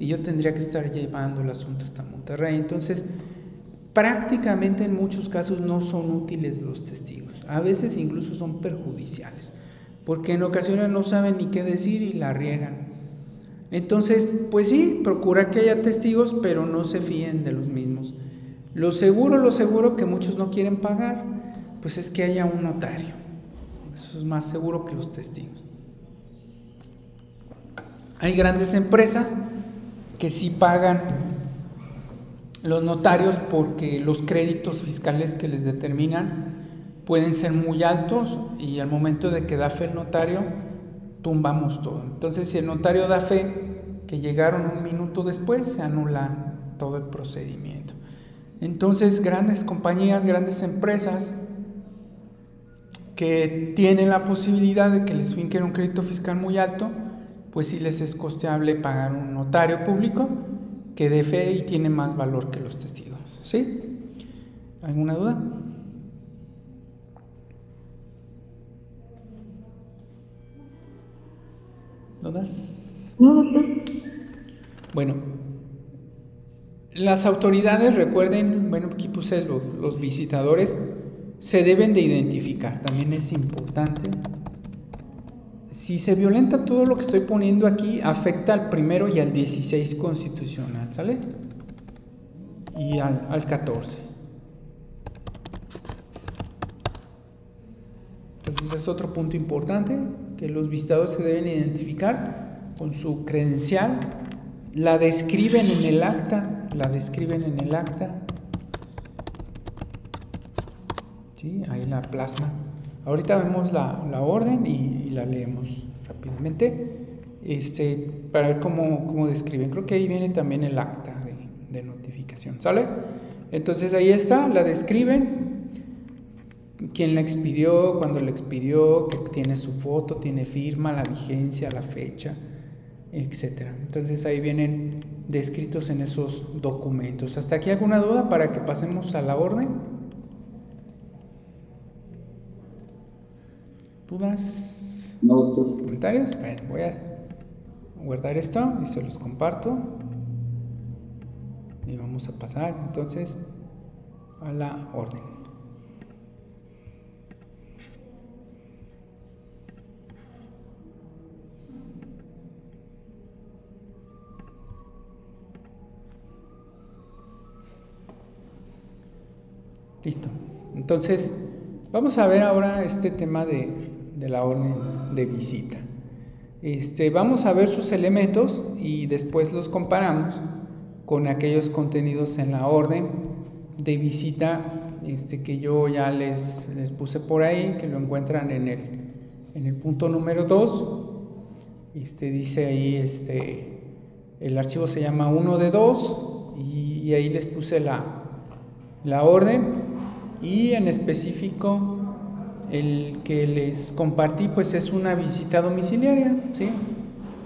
y yo tendría que estar llevando el asunto hasta Monterrey. Entonces, prácticamente en muchos casos no son útiles los testigos, a veces incluso son perjudiciales, porque en ocasiones no saben ni qué decir y la riegan. Entonces, pues sí, procura que haya testigos, pero no se fíen de los mismos. Lo seguro, lo seguro que muchos no quieren pagar, pues es que haya un notario. Eso es más seguro que los testigos. Hay grandes empresas que sí pagan los notarios porque los créditos fiscales que les determinan pueden ser muy altos y al momento de que da fe el notario, tumbamos todo. Entonces, si el notario da fe que llegaron un minuto después, se anula todo el procedimiento. Entonces, grandes compañías, grandes empresas que tienen la posibilidad de que les finquen un crédito fiscal muy alto, pues sí les es costeable pagar un notario público que dé fe y tiene más valor que los testigos. ¿Sí? ¿Alguna duda? ¿Dudas? No, Bueno, las autoridades, recuerden, bueno, aquí puse los, visitadores, se deben de identificar, también es importante. Si se violenta todo lo que estoy poniendo aquí, afecta al primero y al 16 constitucional, ¿sale? Y al, al 14. Entonces es otro punto importante, que los visitados se deben identificar con su credencial, la describen en el acta la describen en el acta. ¿Sí? Ahí la plasma. Ahorita vemos la, orden y, la leemos rápidamente este, para ver cómo, cómo, describen. Creo que ahí viene también el acta de, de notificación. ¿Sale? Entonces ahí está, la describen, quién la expidió, cuándo la expidió, que tiene su foto, tiene firma, la vigencia, la fecha, etc. Entonces ahí vienen descritos en esos documentos. ¿Hasta aquí alguna duda para que pasemos a la orden? ¿Dudas? No. ¿Comentarios? Bueno, voy a guardar esto y se los comparto. Y vamos a pasar entonces a la orden. Listo. Entonces, vamos a ver ahora este tema de, la orden de visita. Este, vamos a ver sus elementos y después los comparamos con aquellos contenidos en la orden de visita este, que yo ya les, les puse por ahí, que lo encuentran en el, en el punto número 2. Este, dice ahí, este, el archivo se llama 1 de 2 y, y ahí les puse la, la orden y en específico el que les compartí pues es una visita domiciliaria, ¿sí?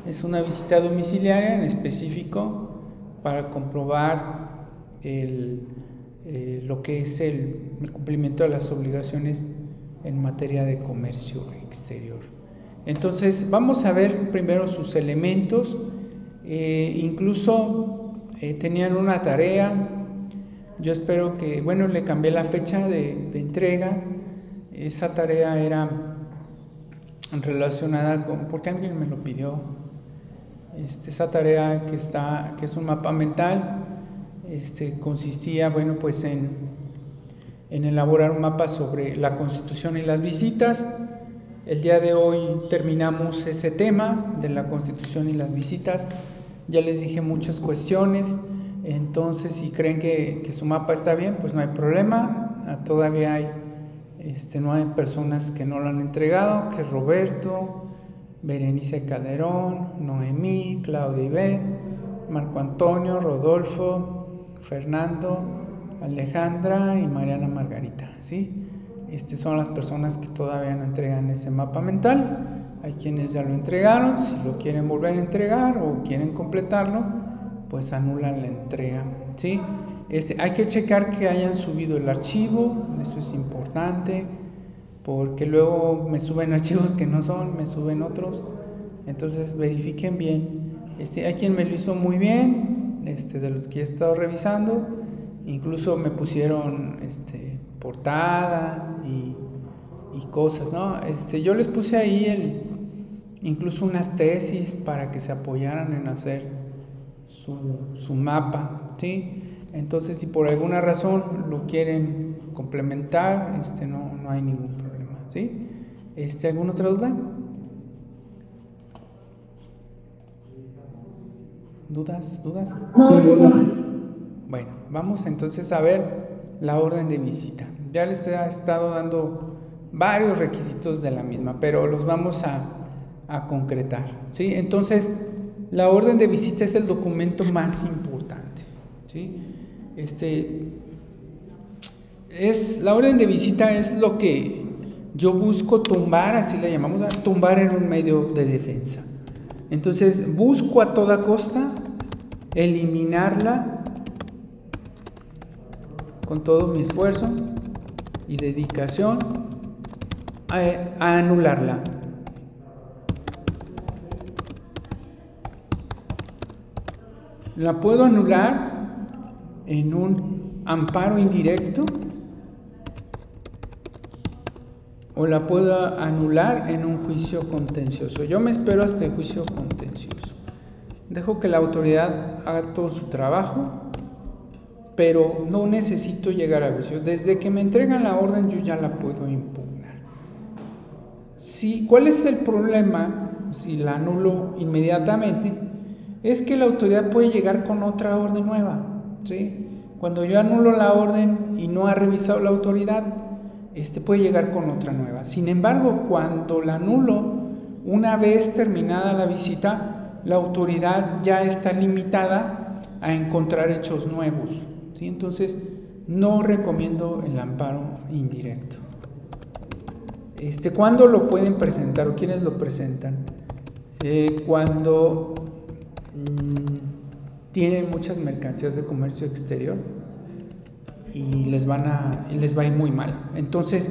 Es una visita domiciliaria en específico para comprobar el, eh, lo que es el, cumplimiento de las obligaciones en materia de comercio exterior. Entonces vamos a ver primero sus elementos, eh, incluso eh, tenían una tarea yo espero que, bueno, le cambié la fecha de, entrega. Esa tarea era relacionada con, porque alguien me lo pidió, este, esa tarea que, está, que es un mapa mental, este, consistía, bueno, pues en, en elaborar un mapa sobre la constitución y las visitas. El día de hoy terminamos ese tema de la constitución y las visitas. Ya les dije muchas cuestiones. Entonces, si creen que, su mapa está bien, pues no hay problema. Ah, todavía hay este, nueve personas que no lo han entregado, que es Roberto, Berenice Calderón, Noemí, Claudia Ibet, Marco Antonio, Rodolfo, Fernando, Alejandra y Mariana Margarita, ¿sí? Estas son las personas que todavía no entregan ese mapa mental. Hay quienes ya lo entregaron, si lo quieren volver a entregar o quieren completarlo, pues anulan la entrega, ¿sí? Este, hay que checar que hayan subido el archivo, eso es importante, porque luego me suben archivos que no son, me suben otros, entonces verifiquen bien. Este, hay quien me lo hizo muy bien, este, de los que he estado revisando, incluso me pusieron este, portada y, y cosas, ¿no? Este, yo les puse ahí el, incluso unas tesis para que se apoyaran en hacer su, su mapa, ¿sí? Entonces, si por alguna razón lo quieren complementar, este, no, no hay ningún problema, ¿sí? Este, ¿Alguna otra duda? ¿Dudas? ¿Dudas? Bueno, vamos entonces a ver la orden de visita. Ya les he estado dando varios requisitos de la misma, pero los vamos a, a concretar. ¿sí? Entonces, la orden de visita es el documento más importante. ¿sí? Este, es, la orden de visita es lo que yo busco tumbar, así la llamamos, tumbar en un medio de defensa. Entonces, busco a toda costa eliminarla con todo mi esfuerzo y dedicación a, a anularla. La puedo anular en un amparo indirecto o la puedo anular en un juicio contencioso. Yo me espero hasta el juicio contencioso. Dejo que la autoridad haga todo su trabajo, pero no necesito llegar a juicio. Desde que me entregan la orden yo ya la puedo impugnar. Si, ¿Cuál es el problema si la anulo inmediatamente? es que la autoridad puede llegar con otra orden nueva. Cuando yo anulo la orden y no ha revisado la autoridad, este puede llegar con otra nueva. Sin embargo, cuando la anulo, una vez terminada la visita, la autoridad ya está limitada a encontrar hechos nuevos. Entonces, no recomiendo el amparo indirecto. Este, ¿Cuándo lo pueden presentar o quiénes lo presentan? Eh, cuando Mm, tienen muchas mercancías de comercio exterior y les van a les va a ir muy mal. Entonces,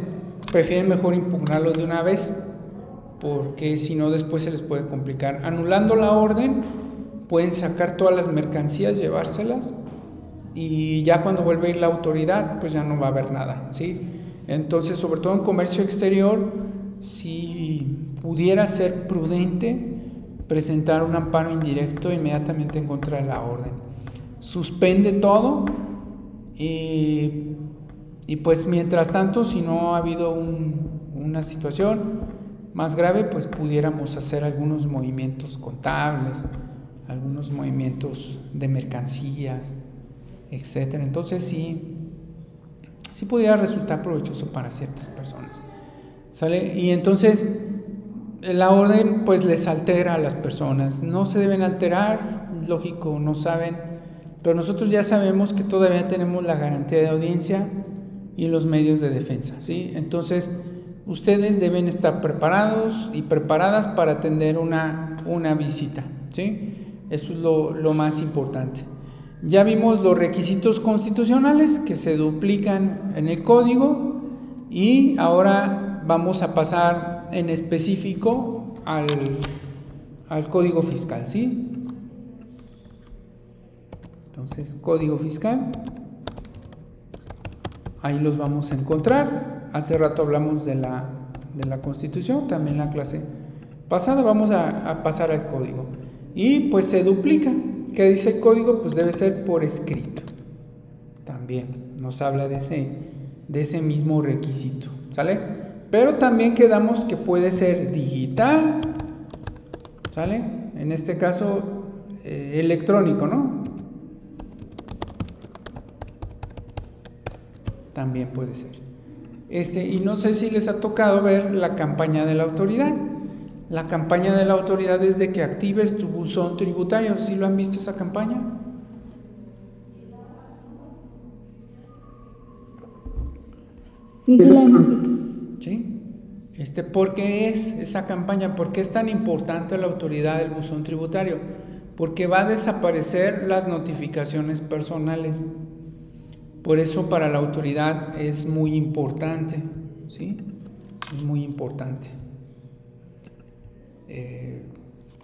prefieren mejor impugnarlo de una vez porque si no después se les puede complicar. Anulando la orden, pueden sacar todas las mercancías, llevárselas y ya cuando vuelve a ir la autoridad, pues ya no va a haber nada, ¿sí? Entonces, sobre todo en comercio exterior, si pudiera ser prudente presentar un amparo indirecto inmediatamente en contra de la orden. Suspende todo y, pues mientras tanto, si no ha habido una situación más grave, pues pudiéramos hacer algunos movimientos contables, algunos movimientos de mercancías, etc. Entonces sí, sí pudiera resultar provechoso para ciertas personas. ¿Sale? Y entonces la orden pues les altera a las personas. No se deben alterar, lógico, no saben, pero nosotros ya sabemos que todavía tenemos la garantía de audiencia y los medios de defensa, ¿sí? Entonces, ustedes deben estar preparados y preparadas para atender una, una visita, ¿sí? Eso es lo, lo más importante. Ya vimos los requisitos constitucionales que se duplican en el código y ahora vamos a pasar en específico al, al código fiscal, ¿sí? Entonces, código fiscal, ahí los vamos a encontrar. Hace rato hablamos de la, de la constitución, también la clase pasada, vamos a, pasar al código. Y pues se duplica. ¿Qué dice el código? Pues debe ser por escrito. También nos habla de ese, de ese mismo requisito. ¿Sale? Pero también quedamos que puede ser digital, ¿sale? En este caso, eh, electrónico, ¿no? También puede ser. Este, y no sé si les ha tocado ver la campaña de la autoridad. La campaña de la autoridad es de que actives tu buzón tributario. ¿Sí lo han visto esa campaña? Sí, sí la hemos visto. Este, ¿Por qué es esa campaña? ¿Por qué es tan importante la autoridad del buzón tributario? Porque va a desaparecer las notificaciones personales. Por eso para la autoridad es muy importante, ¿sí? Es muy importante. Eh,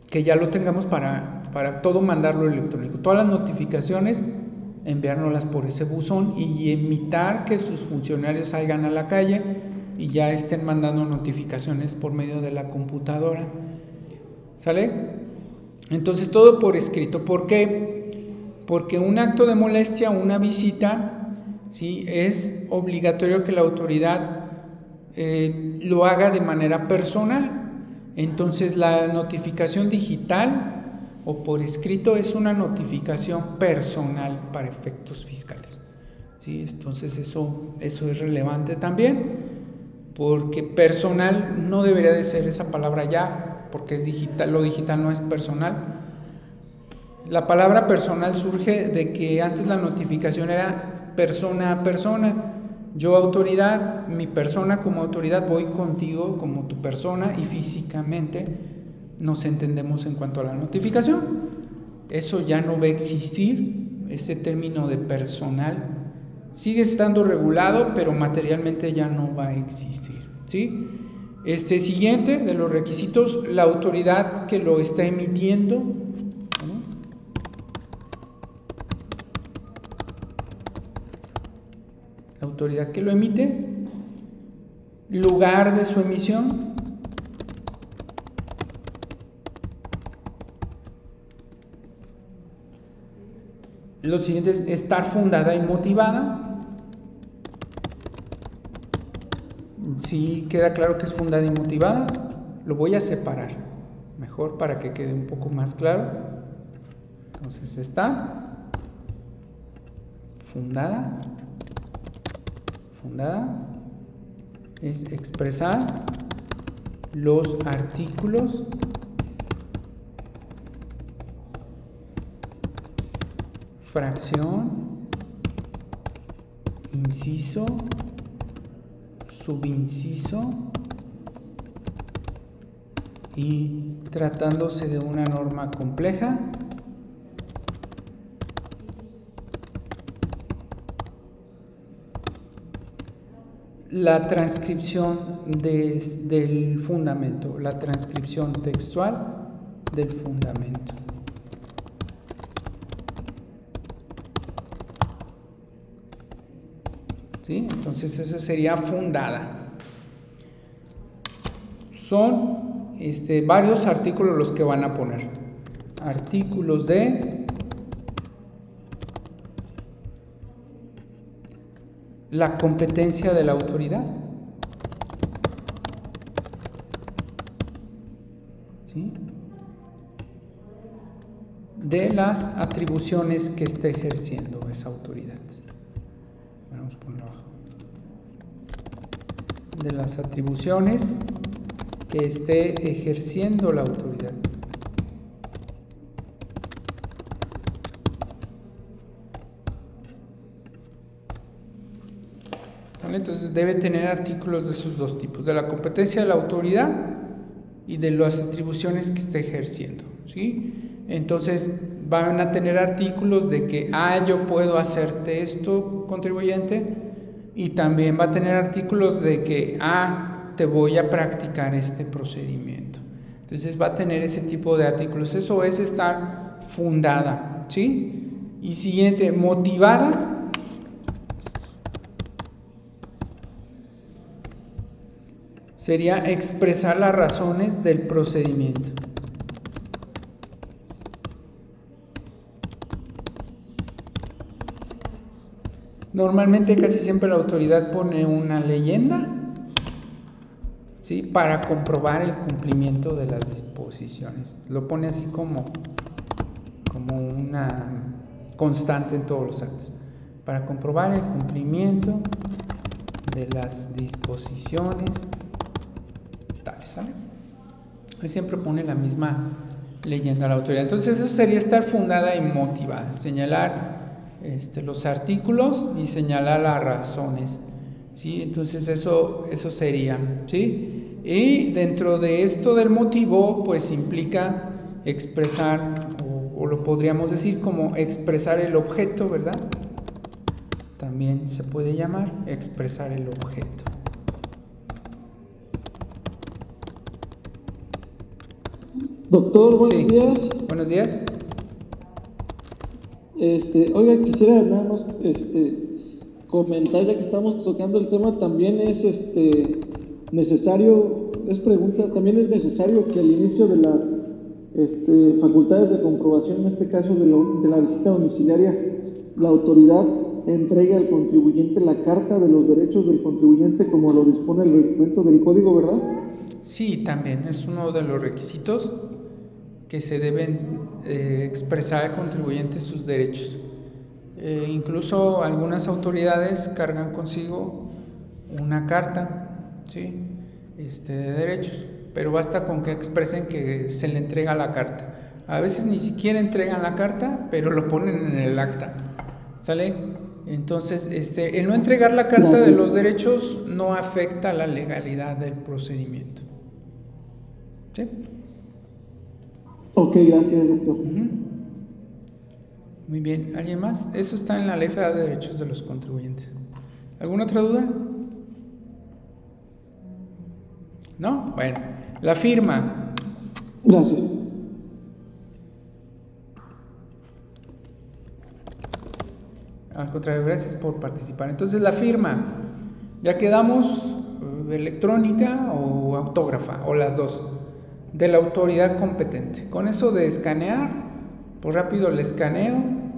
que ya lo tengamos para, para todo mandarlo electrónico. Todas las notificaciones, enviárnoslas por ese buzón y evitar que sus funcionarios salgan a la calle y ya estén mandando notificaciones por medio de la computadora. ¿Sale? Entonces todo por escrito. ¿Por qué? Porque un acto de molestia, una visita, ¿sí? Es obligatorio que la autoridad eh, lo haga de manera personal. Entonces la notificación digital o por escrito es una notificación personal para efectos fiscales. ¿sí? Entonces eso, eso es relevante también porque personal no debería de ser esa palabra ya, porque es digital, lo digital no es personal. La palabra personal surge de que antes la notificación era persona a persona. Yo autoridad, mi persona como autoridad, voy contigo como tu persona y físicamente nos entendemos en cuanto a la notificación. Eso ya no va a existir, ese término de personal sigue estando regulado, pero materialmente ya no va a existir. ¿sí? Este siguiente de los requisitos, la autoridad que lo está emitiendo autoridad que lo emite, lugar de su emisión, lo siguiente es estar fundada y motivada. Si queda claro que es fundada y motivada, lo voy a separar, mejor para que quede un poco más claro. Entonces está fundada fundada es expresar los artículos fracción, inciso, subinciso y tratándose de una norma compleja, la transcripción del fundamento, la transcripción textual del fundamento. Entonces esa sería fundada. Son este, varios artículos los que van a poner. Artículos de la competencia de la autoridad. ¿Sí? De las atribuciones que esté ejerciendo esa autoridad. Vamos a ponerlo abajo. De las atribuciones que esté ejerciendo la autoridad. Entonces debe tener artículos de esos dos tipos, de la competencia de la autoridad y de las atribuciones que esté ejerciendo. ¿sí? Entonces van a tener artículos de que, ah, yo puedo hacerte esto, contribuyente, y también va a tener artículos de que, ah, te voy a practicar este procedimiento. Entonces va a tener ese tipo de artículos. Eso es estar fundada, ¿sí? Y siguiente, motivada sería expresar las razones del procedimiento. Normalmente casi siempre la autoridad pone una leyenda ¿sí? para comprobar el cumplimiento de las disposiciones. Lo pone así como, como una constante en todos los actos. Para comprobar el cumplimiento de las disposiciones siempre pone la misma leyenda a la autoridad. Entonces eso sería estar fundada y motivada, señalar este, los artículos y señalar las razones. ¿sí? Entonces eso, eso sería. ¿sí? Y dentro de esto del motivo, pues implica expresar, o, o lo podríamos decir como expresar el objeto, ¿verdad? También se puede llamar expresar el objeto. Doctor, buenos días. Buenos días. Este, oiga, quisiera nada más este, comentar, ya que estamos tocando el tema, también es este, necesario, es pregunta, también es necesario que al inicio de las este, facultades de comprobación, en este caso de, de la visita domiciliaria, la autoridad entregue al contribuyente la carta de los derechos del contribuyente como lo dispone el reglamento del código, ¿verdad? Sí, también es uno de los requisitos que se deben eh, expresar al contribuyente sus derechos. Eh, incluso algunas autoridades cargan consigo una carta ¿sí? este, de derechos, pero basta con que expresen que se le entrega la carta. A veces ni siquiera entregan la carta, pero lo ponen en el acta. ¿Sale? Entonces, este, el no entregar la carta de los derechos no afecta la legalidad del procedimiento. ¿Sí? Ok, gracias, doctor. Muy bien, ¿alguien más? Eso está en la Ley Federal de Derechos de los Contribuyentes. ¿Alguna otra duda? ¿No? Bueno, la firma. Gracias. Al contrario, gracias por participar. Entonces, la firma. Ya quedamos eh, electrónica o autógrafa, o las dos de la autoridad competente. Con eso de escanear, pues rápido la escaneo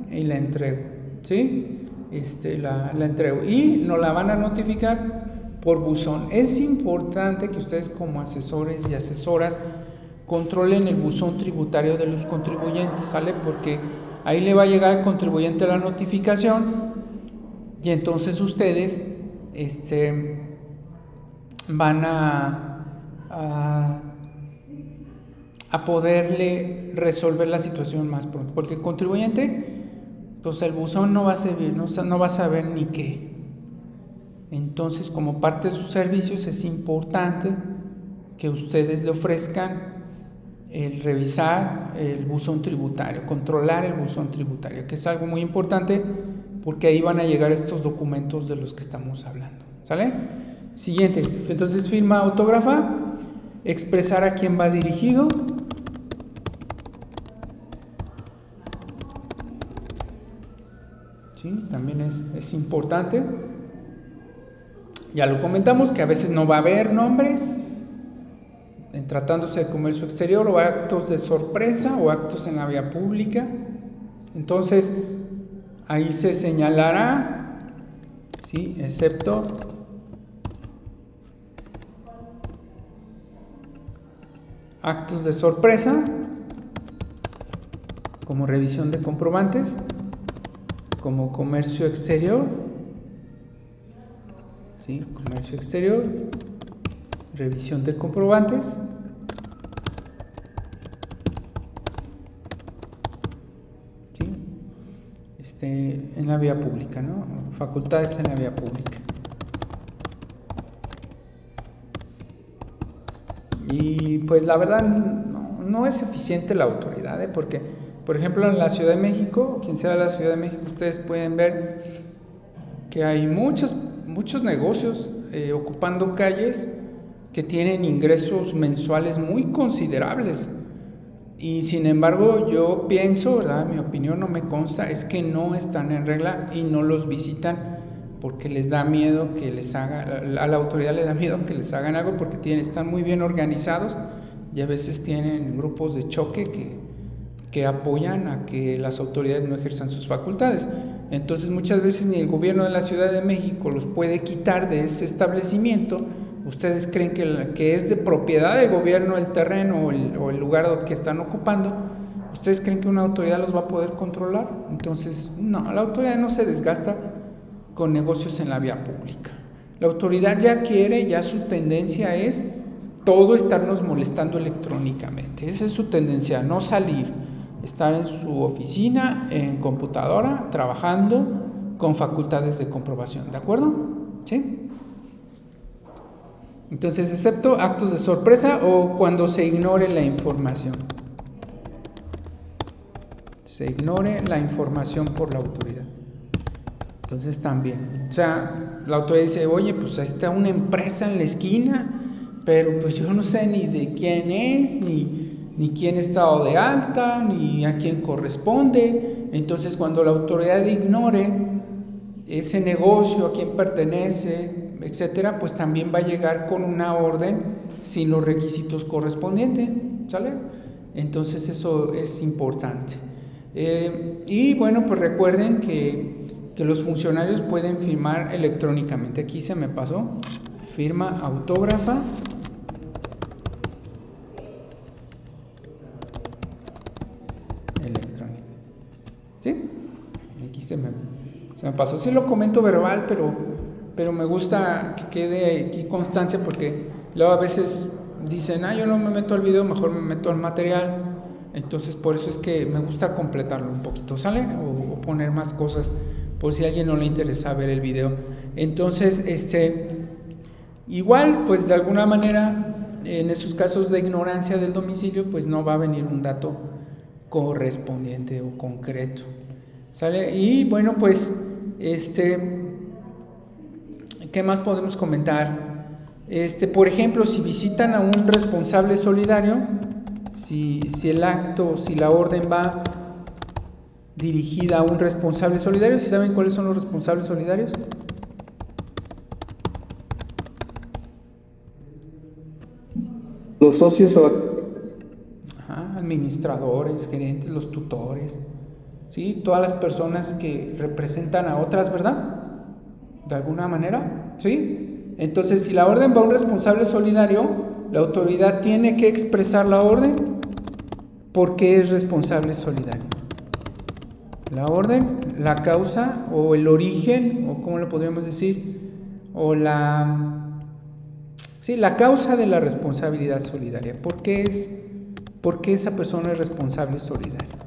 y la entrego, ¿sí? Este, la, la entrego y nos la van a notificar por buzón. Es importante que ustedes como asesores y asesoras controlen el buzón tributario de los contribuyentes, ¿sale? Porque ahí le va a llegar al contribuyente la notificación y entonces ustedes este, van a, a a poderle resolver la situación más pronto. Porque el contribuyente, pues el buzón no va a saber, no, no va a saber ni qué. Entonces, como parte de sus servicios, es importante que ustedes le ofrezcan el revisar el buzón tributario, controlar el buzón tributario, que es algo muy importante porque ahí van a llegar estos documentos de los que estamos hablando. ¿Sale? Siguiente. Entonces, firma autógrafa, expresar a quién va dirigido, También es, importante. Ya lo comentamos que a veces no va a haber nombres en tratándose de comercio exterior o actos de sorpresa o actos en la vía pública. Entonces, ahí se señalará, ¿sí? excepto actos de sorpresa, como revisión de comprobantes, como comercio exterior, ¿sí? comercio exterior, revisión de comprobantes, ¿sí? este, en la vía pública, ¿no? facultades en la vía pública. Y pues la verdad no, es eficiente la autoridad, ¿eh? porque por ejemplo, en la Ciudad de México, quien sea de la Ciudad de México, ustedes pueden ver que hay muchos, muchos negocios eh, ocupando calles que tienen ingresos mensuales muy considerables. Y sin embargo, yo pienso, ¿verdad? Mi opinión no me consta, es que no están en regla y no los visitan porque les da miedo que les haga, a la autoridad le da miedo que les hagan algo porque tienen, están muy bien organizados y a veces tienen grupos de choque que, que apoyan a que las autoridades no ejerzan sus facultades. Entonces muchas veces ni el gobierno de la Ciudad de México los puede quitar de ese establecimiento. Ustedes creen que, que es de propiedad del gobierno el terreno o el, o el lugar que están ocupando. ¿Ustedes creen que una autoridad los va a poder controlar? Entonces, no, la autoridad no se desgasta con negocios en la vía pública. La autoridad ya quiere, ya su tendencia es todo estarnos molestando electrónicamente. Esa es su tendencia, no salir, estar en su oficina, en computadora, trabajando con facultades de comprobación, ¿de acuerdo? ¿Sí? Entonces, excepto actos de sorpresa o cuando se ignore la información. Se ignore la información por la autoridad. Entonces también, o sea, la autoridad dice, oye, pues está una empresa en la esquina, pero pues yo no sé ni de quién es, ni, ni quién estado de alta, ni a quién corresponde. Entonces cuando la autoridad ignore ese negocio, a quién pertenece, etcétera, pues también va a llegar con una orden sin los requisitos correspondientes, ¿sale? Entonces eso es importante. Eh, y bueno, pues recuerden que, que los funcionarios pueden firmar electrónicamente. Aquí se me pasó, firma autógrafa. Electrónica. ¿Sí? Aquí se me pasó. Sí lo comento verbal, pero, pero me gusta que quede aquí constancia porque luego a veces dicen, ah, yo no me meto al video, mejor me meto al material. Entonces por eso es que me gusta completarlo un poquito, ¿sale? O, poner más cosas por si a alguien no le interesa ver el video. Entonces, este, igual, pues de alguna manera, en esos casos de ignorancia del domicilio, pues no va a venir un dato correspondiente o concreto. ¿Sale? Y bueno, pues este, ¿Qué más podemos comentar? Este, por ejemplo, si visitan a un responsable solidario, si, si el acto, si la orden va dirigida a un responsable solidario, ¿si saben cuáles son los responsables solidarios? Los socios o administradores, gerentes, los tutores. ¿Sí? Todas las personas que representan a otras, ¿verdad? De alguna manera, ¿sí? Entonces, si la orden va a un responsable solidario, la autoridad tiene que expresar la orden porque es responsable solidario. La orden, la causa o el origen, o cómo lo podríamos decir, o la, sí, la causa de la responsabilidad solidaria. ¿Por qué, es, ¿Por qué esa persona es responsable solidaria?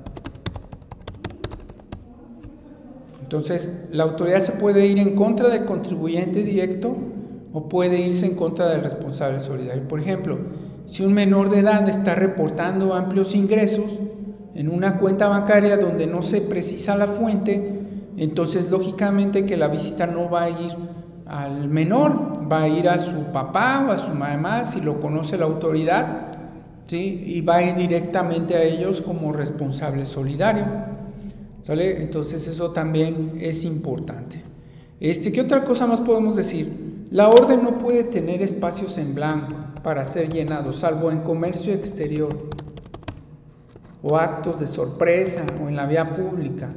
Entonces, la autoridad se puede ir en contra del contribuyente directo o puede irse en contra del responsable solidario. Por ejemplo, si un menor de edad está reportando amplios ingresos en una cuenta bancaria donde no se precisa la fuente, entonces lógicamente que la visita no va a ir al menor, va a ir a su papá o a su mamá si lo conoce la autoridad, ¿sí? y va a ir directamente a ellos como responsable solidario. ¿Sale? Entonces eso también es importante. Este, ¿Qué otra cosa más podemos decir? La orden no puede tener espacios en blanco para ser llenados, salvo en comercio exterior o actos de sorpresa o en la vía pública.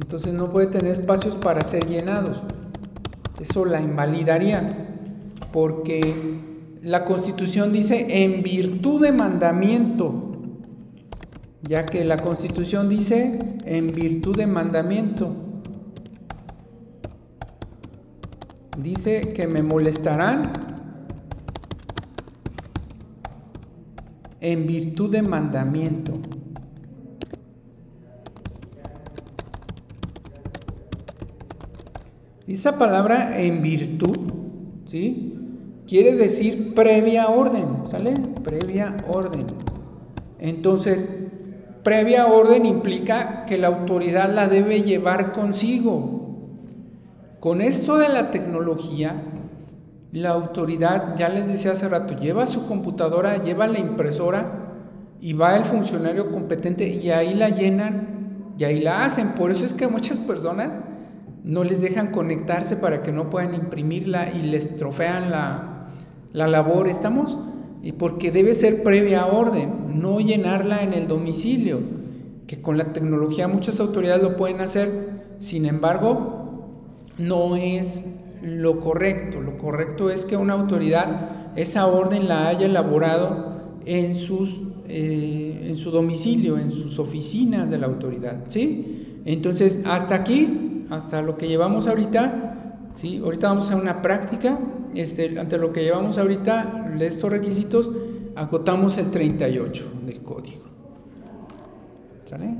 Entonces no puede tener espacios para ser llenados. Eso la invalidaría porque la constitución dice en virtud de mandamiento ya que la constitución dice en virtud de mandamiento. Dice que me molestarán en virtud de mandamiento. Esa palabra en virtud, ¿sí? Quiere decir previa orden, ¿sale? Previa orden. Entonces, Previa orden implica que la autoridad la debe llevar consigo. Con esto de la tecnología, la autoridad, ya les decía hace rato, lleva su computadora, lleva la impresora y va el funcionario competente y ahí la llenan y ahí la hacen. Por eso es que muchas personas no les dejan conectarse para que no puedan imprimirla y les trofean la, la labor. ¿Estamos? Y porque debe ser previa orden, no llenarla en el domicilio, que con la tecnología muchas autoridades lo pueden hacer, sin embargo, no es lo correcto. Lo correcto es que una autoridad esa orden la haya elaborado en, sus, eh, en su domicilio, en sus oficinas de la autoridad. ¿sí? Entonces, hasta aquí, hasta lo que llevamos ahorita, ¿sí? Ahorita vamos a una práctica, este, ante lo que llevamos ahorita, de estos requisitos, acotamos el 38 del código. ¿Sale?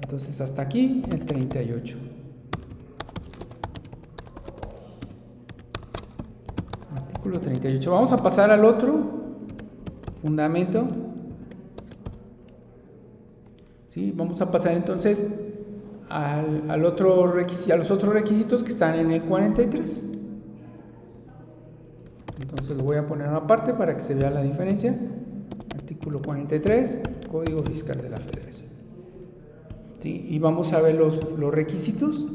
Entonces hasta aquí el 38. Artículo 38. Vamos a pasar al otro fundamento. ¿Sí? Vamos a pasar entonces al, otro a los otros requisitos que están en el 43. Entonces lo voy a poner aparte para que se vea la diferencia. Artículo 43, Código Fiscal de la Federación. Y vamos a ver los, los requisitos.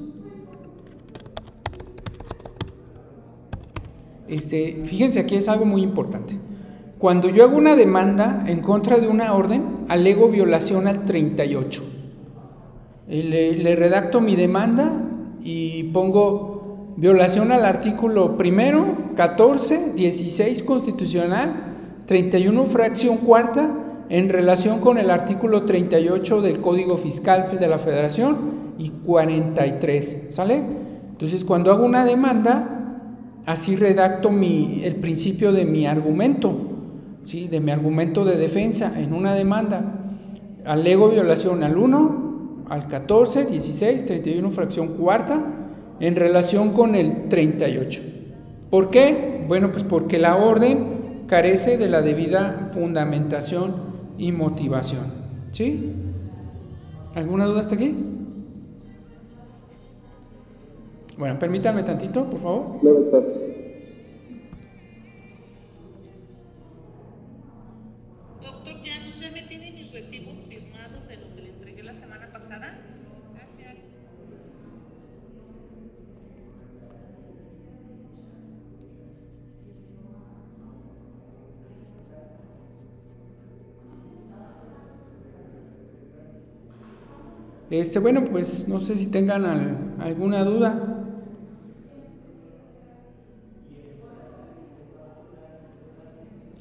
Este, fíjense aquí es algo muy importante. Cuando yo hago una demanda en contra de una orden, alego violación al 38. Le, le redacto mi demanda y pongo violación al artículo primero, 14, 16 constitucional, 31 fracción cuarta, en relación con el artículo 38 del Código Fiscal de la Federación y 43, ¿sale? Entonces, cuando hago una demanda, así redacto mi, el principio de mi argumento de mi argumento de defensa en una demanda. Alego violación al 1, al 14, 16, 31, fracción cuarta, en relación con el 38. ¿Por qué? Bueno, pues porque la orden carece de la debida fundamentación y motivación. ¿Sí? ¿Alguna duda hasta aquí? Bueno, permítanme tantito, por favor. No. Este, bueno, pues no sé si tengan alguna duda.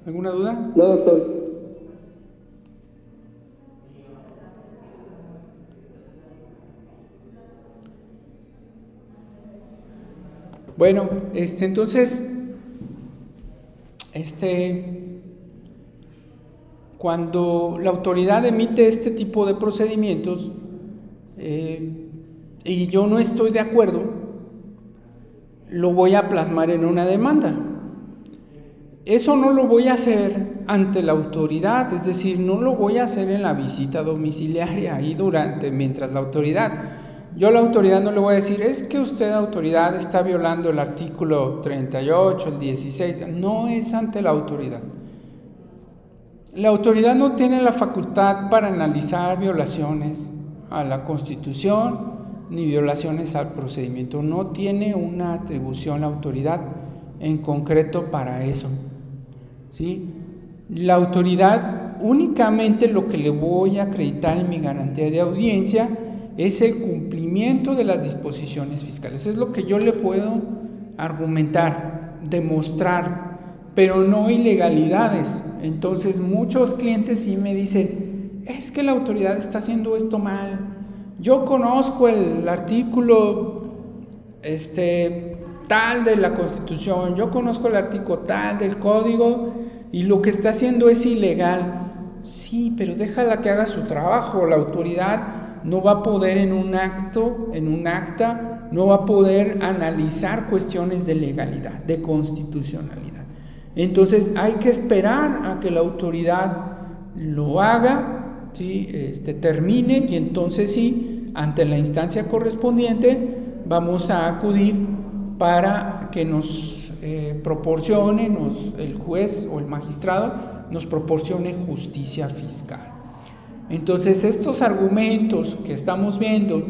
¿Alguna duda? No, doctor. Bueno, este, entonces, este, cuando la autoridad emite este tipo de procedimientos, eh, y yo no estoy de acuerdo, lo voy a plasmar en una demanda. Eso no lo voy a hacer ante la autoridad, es decir, no lo voy a hacer en la visita domiciliaria y durante, mientras la autoridad. Yo a la autoridad no le voy a decir, es que usted, autoridad, está violando el artículo 38, el 16. No es ante la autoridad. La autoridad no tiene la facultad para analizar violaciones, a la Constitución ni violaciones al procedimiento. No tiene una atribución la autoridad en concreto para eso. ¿sí? La autoridad únicamente lo que le voy a acreditar en mi garantía de audiencia es el cumplimiento de las disposiciones fiscales. Es lo que yo le puedo argumentar, demostrar, pero no ilegalidades. Entonces muchos clientes sí me dicen, es que la autoridad está haciendo esto mal. Yo conozco el artículo este, tal de la Constitución, yo conozco el artículo tal del Código y lo que está haciendo es ilegal. Sí, pero déjala que haga su trabajo. La autoridad no va a poder en un acto, en un acta, no va a poder analizar cuestiones de legalidad, de constitucionalidad. Entonces hay que esperar a que la autoridad lo haga ¿sí? este, termine y entonces sí, ante la instancia correspondiente, vamos a acudir para que nos eh, proporcione, el juez o el magistrado nos proporcione justicia fiscal. Entonces estos argumentos que estamos viendo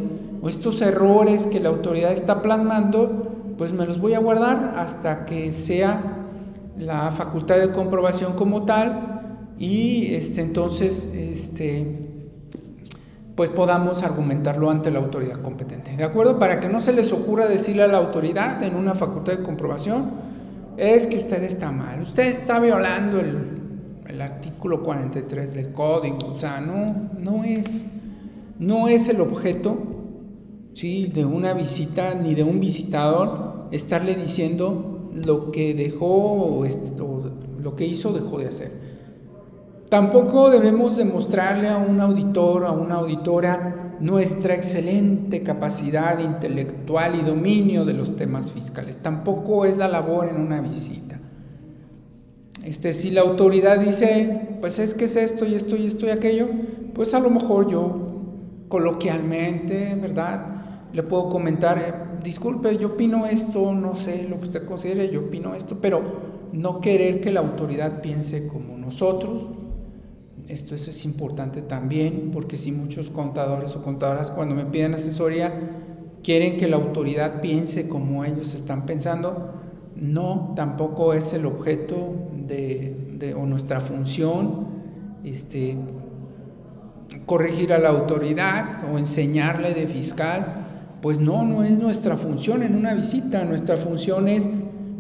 o estos errores que la autoridad está plasmando, pues me los voy a guardar hasta que sea la facultad de comprobación como tal y este, entonces este, pues podamos argumentarlo ante la autoridad competente. ¿De acuerdo? Para que no se les ocurra decirle a la autoridad en una facultad de comprobación, es que usted está mal, usted está violando el, el artículo 43 del código, o sea, no, no, es, no es el objeto ¿sí? de una visita ni de un visitador estarle diciendo lo que dejó o, lo que hizo dejó de hacer. Tampoco debemos demostrarle a un auditor, a una auditora, nuestra excelente capacidad intelectual y dominio de los temas fiscales. Tampoco es la labor en una visita. Este, si la autoridad dice, pues es que es esto y esto y esto y aquello, pues a lo mejor yo coloquialmente, ¿verdad? Le puedo comentar, eh, disculpe, yo opino esto, no sé lo que usted considere, yo opino esto, pero no querer que la autoridad piense como nosotros. Esto es importante también, porque si muchos contadores o contadoras cuando me piden asesoría quieren que la autoridad piense como ellos están pensando, no, tampoco es el objeto de, o nuestra función este, corregir a la autoridad o enseñarle de fiscal. Pues no, no es nuestra función en una visita. Nuestra función es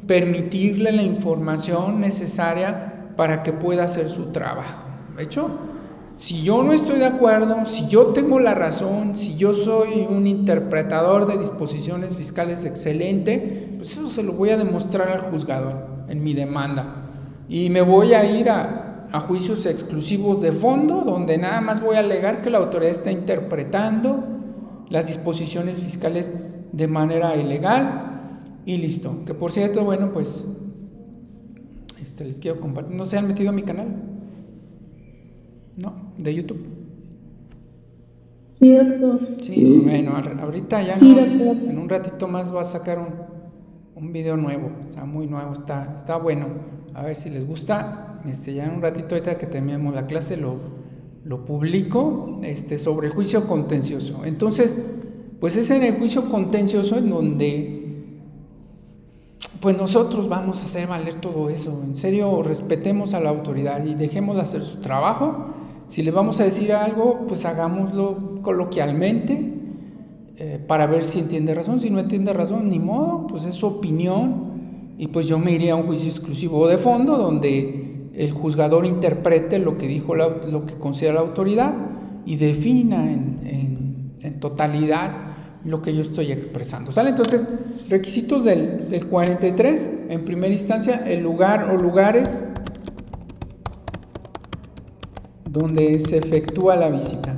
permitirle la información necesaria para que pueda hacer su trabajo. ¿De hecho? Si yo no estoy de acuerdo, si yo tengo la razón, si yo soy un interpretador de disposiciones fiscales excelente, pues eso se lo voy a demostrar al juzgador en mi demanda. Y me voy a ir a, a juicios exclusivos de fondo, donde nada más voy a alegar que la autoridad está interpretando las disposiciones fiscales de manera ilegal y listo. Que por cierto, bueno, pues este, les quiero compartir. ¿No se han metido a mi canal? No, de YouTube. Sí, doctor. Sí, bueno, ahorita ya en un ratito más va a sacar un, un video nuevo, o sea, muy nuevo, está, está bueno. A ver si les gusta. Este, ya en un ratito ahorita que terminemos la clase lo, lo publico este, sobre juicio contencioso. Entonces, pues es en el juicio contencioso en donde pues nosotros vamos a hacer valer todo eso. En serio, respetemos a la autoridad y dejemos hacer su trabajo. Si le vamos a decir algo, pues hagámoslo coloquialmente eh, para ver si entiende razón. Si no entiende razón, ni modo, pues es su opinión. Y pues yo me iría a un juicio exclusivo de fondo donde el juzgador interprete lo que dijo lo que considera la autoridad y defina en, en totalidad lo que yo estoy expresando. ¿Sale? Entonces, requisitos del, del 43, en primera instancia, el lugar o lugares donde se efectúa la visita.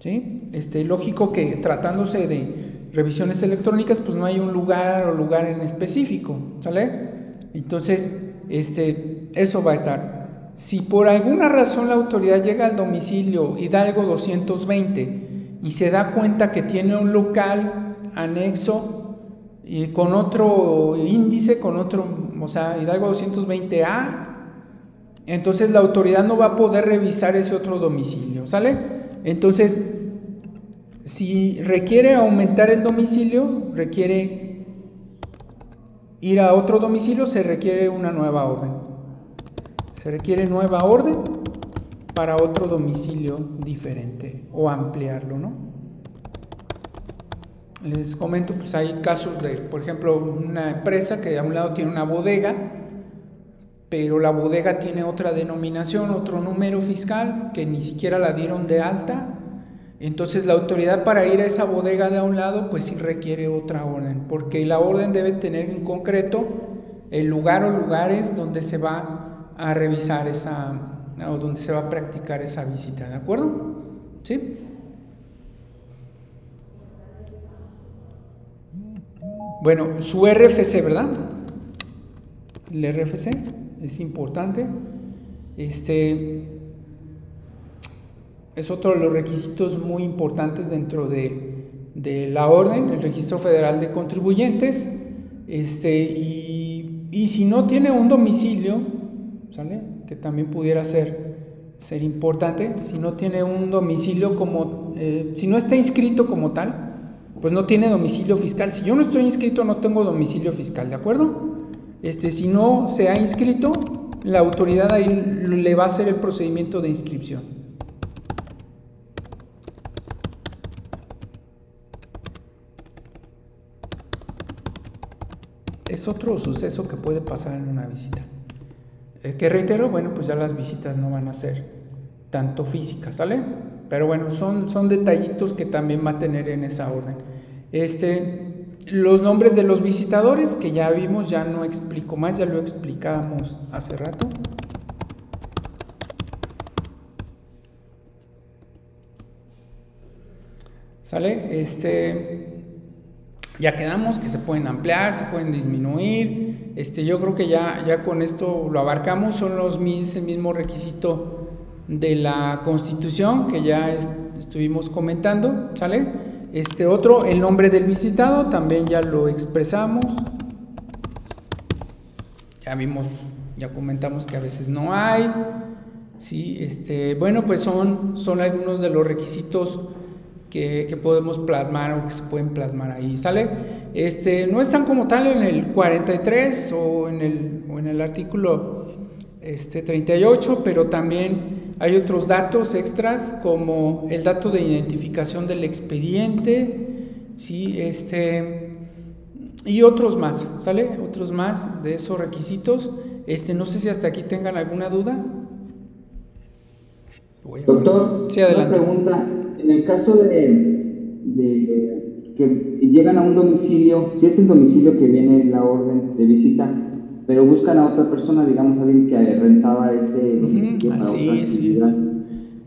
¿Sí? Este, lógico que tratándose de revisiones electrónicas, pues no hay un lugar o lugar en específico, ¿sale? Entonces, este, eso va a estar. Si por alguna razón la autoridad llega al domicilio Hidalgo 220 y se da cuenta que tiene un local anexo y con otro índice, con otro, o sea, Hidalgo 220A, entonces la autoridad no va a poder revisar ese otro domicilio, ¿sale? Entonces, si requiere aumentar el domicilio, requiere ir a otro domicilio, se requiere una nueva orden. Se requiere nueva orden para otro domicilio diferente o ampliarlo, ¿no? Les comento, pues hay casos de, por ejemplo, una empresa que a un lado tiene una bodega, pero la bodega tiene otra denominación, otro número fiscal que ni siquiera la dieron de alta. Entonces la autoridad para ir a esa bodega de a un lado, pues sí requiere otra orden, porque la orden debe tener en concreto el lugar o lugares donde se va a revisar esa, o donde se va a practicar esa visita, ¿de acuerdo? ¿Sí? Bueno, su RFC, ¿verdad? El RFC es importante. Este es otro de los requisitos muy importantes dentro de, la orden, el Registro Federal de Contribuyentes. Este, y, y si no tiene un domicilio, ¿sale? Que también pudiera ser, ser importante. Si no tiene un domicilio como, eh, si no está inscrito como tal, pues no tiene domicilio fiscal. Si yo no estoy inscrito, no tengo domicilio fiscal, ¿de acuerdo? Este, si no se ha inscrito, la autoridad ahí le va a hacer el procedimiento de inscripción. Es otro suceso que puede pasar en una visita. Eh, que reitero, bueno, pues ya las visitas no van a ser tanto físicas, ¿sale? Pero bueno, son, son detallitos que también va a tener en esa orden. Este, los nombres de los visitadores, que ya vimos, ya no explico más, ya lo explicábamos hace rato. ¿Sale? Este, ya quedamos que se pueden ampliar, se pueden disminuir. Este, yo creo que ya, ya con esto lo abarcamos, son los el mismo requisito de la Constitución que ya estuvimos comentando, ¿sale? Este otro, el nombre del visitado, también ya lo expresamos. Ya vimos, ya comentamos que a veces no hay. Sí, este, bueno, pues son, son algunos de los requisitos que, podemos plasmar o que se pueden plasmar ahí, ¿sale? Este, no están como tal en el 43 o en el, en el artículo este, 38, pero también hay otros datos extras como el dato de identificación del expediente, ¿sí? Este, y otros más, ¿sale? Otros más de esos requisitos. Este, no sé si hasta aquí tengan alguna duda. Doctor, sí, adelante. una pregunta en el caso de, que llegan a un domicilio, si es el domicilio que viene la orden de visita, pero buscan a otra persona, digamos alguien que rentaba ese domicilio para otra actividad.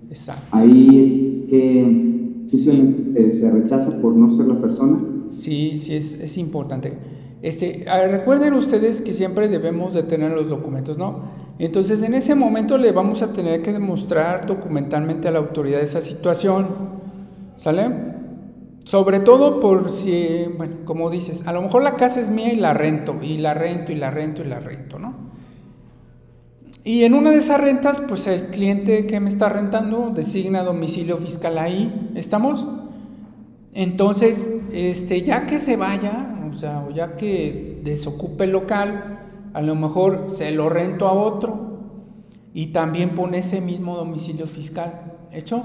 Exacto. Ahí es que simplemente se rechaza por no ser la persona. Sí, sí, es, es importante. Este, recuerden ustedes que siempre debemos de tener los documentos, ¿no? Entonces en ese momento le vamos a tener que demostrar documentalmente a la autoridad esa situación, ¿sale? Sobre todo por si, bueno, como dices, a lo mejor la casa es mía y la rento, y la rento, y la rento, y la rento, ¿no? Y en una de esas rentas, pues el cliente que me está rentando designa domicilio fiscal ahí, ¿estamos? Entonces, este, ya que se vaya, o sea, o ya que desocupe el local, a lo mejor se lo rento a otro y también pone ese mismo domicilio fiscal. ¿Hecho?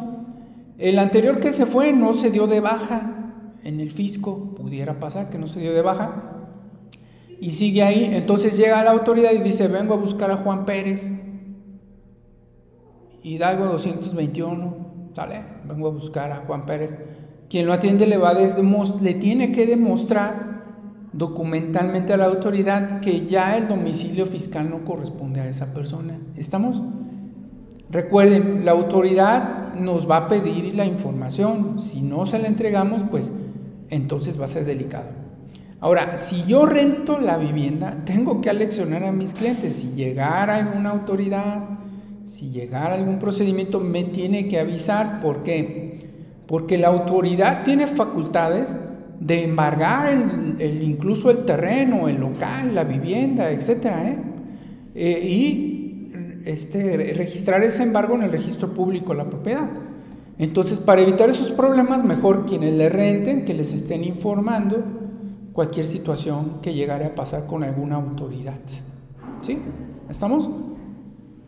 El anterior que se fue no se dio de baja en el fisco, pudiera pasar que no se dio de baja, y sigue ahí. Entonces llega la autoridad y dice, vengo a buscar a Juan Pérez, Hidalgo 221, ¿sale? Vengo a buscar a Juan Pérez. Quien lo atiende le va a le tiene que demostrar documentalmente a la autoridad que ya el domicilio fiscal no corresponde a esa persona. ¿Estamos? Recuerden, la autoridad nos va a pedir la información. Si no se la entregamos, pues entonces va a ser delicado. Ahora, si yo rento la vivienda, tengo que aleccionar a mis clientes. Si llegara alguna autoridad, si llegara algún procedimiento, me tiene que avisar. ¿Por qué? Porque la autoridad tiene facultades de embargar incluso el terreno, el local, la vivienda, etc. ¿eh? Eh, y este, registrar ese embargo en el registro público la propiedad. Entonces, para evitar esos problemas, mejor quienes le renten, que les estén informando cualquier situación que llegara a pasar con alguna autoridad. ¿Sí? ¿Estamos?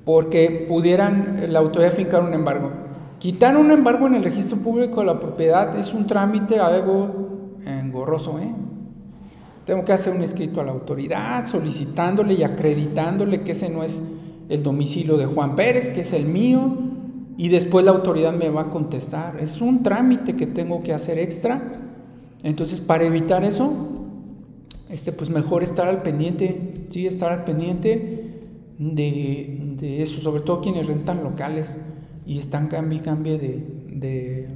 Porque pudieran la autoridad fincar un embargo. Quitar un embargo en el registro público de la propiedad es un trámite algo engorroso, ¿eh? Tengo que hacer un escrito a la autoridad solicitándole y acreditándole que ese no es el domicilio de Juan Pérez, que es el mío, y después la autoridad me va a contestar. Es un trámite que tengo que hacer extra. Entonces, para evitar eso, este, pues mejor estar al pendiente, sí, estar al pendiente de, de eso, sobre todo quienes rentan locales y están cambio y cambio de, de,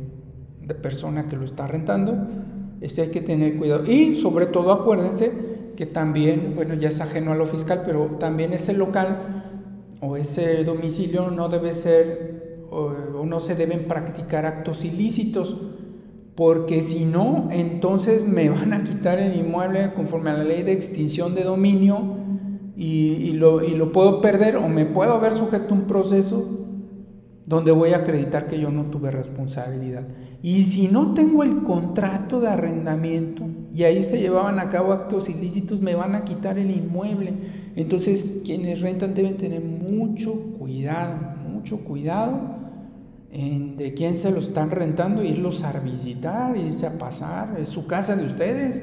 de persona que lo está rentando este hay que tener cuidado. Y sobre todo acuérdense que también, bueno, ya es ajeno a lo fiscal, pero también ese local o ese domicilio no debe ser o, no se deben practicar actos ilícitos, porque si no, entonces me van a quitar el inmueble conforme a la ley de extinción de dominio y, lo, y lo puedo perder o me puedo haber sujeto a un proceso donde voy a acreditar que yo no tuve responsabilidad. Y si no tengo el contrato de arrendamiento y ahí se llevaban a cabo actos ilícitos, me van a quitar el inmueble. Entonces, quienes rentan deben tener mucho cuidado, mucho cuidado en de quién se lo están rentando, irlos a visitar, irse a pasar, es su casa de ustedes,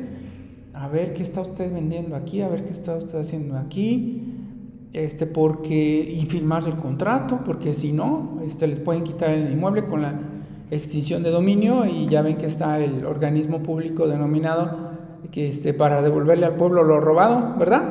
a ver qué está usted vendiendo aquí, a ver qué está usted haciendo aquí, este, porque, y firmar el contrato, porque si no, este, les pueden quitar el inmueble con la extinción de dominio y ya ven que está el organismo público denominado que este, para devolverle al pueblo lo robado, ¿verdad?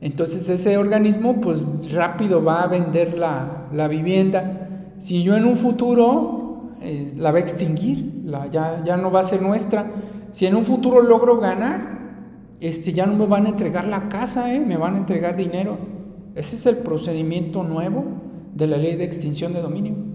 Entonces ese organismo pues rápido va a vender la, la vivienda. Si yo en un futuro eh, la va a extinguir, la, ya, ya no va a ser nuestra. Si en un futuro logro ganar, este, ya no me van a entregar la casa, ¿eh? me van a entregar dinero. Ese es el procedimiento nuevo de la ley de extinción de dominio.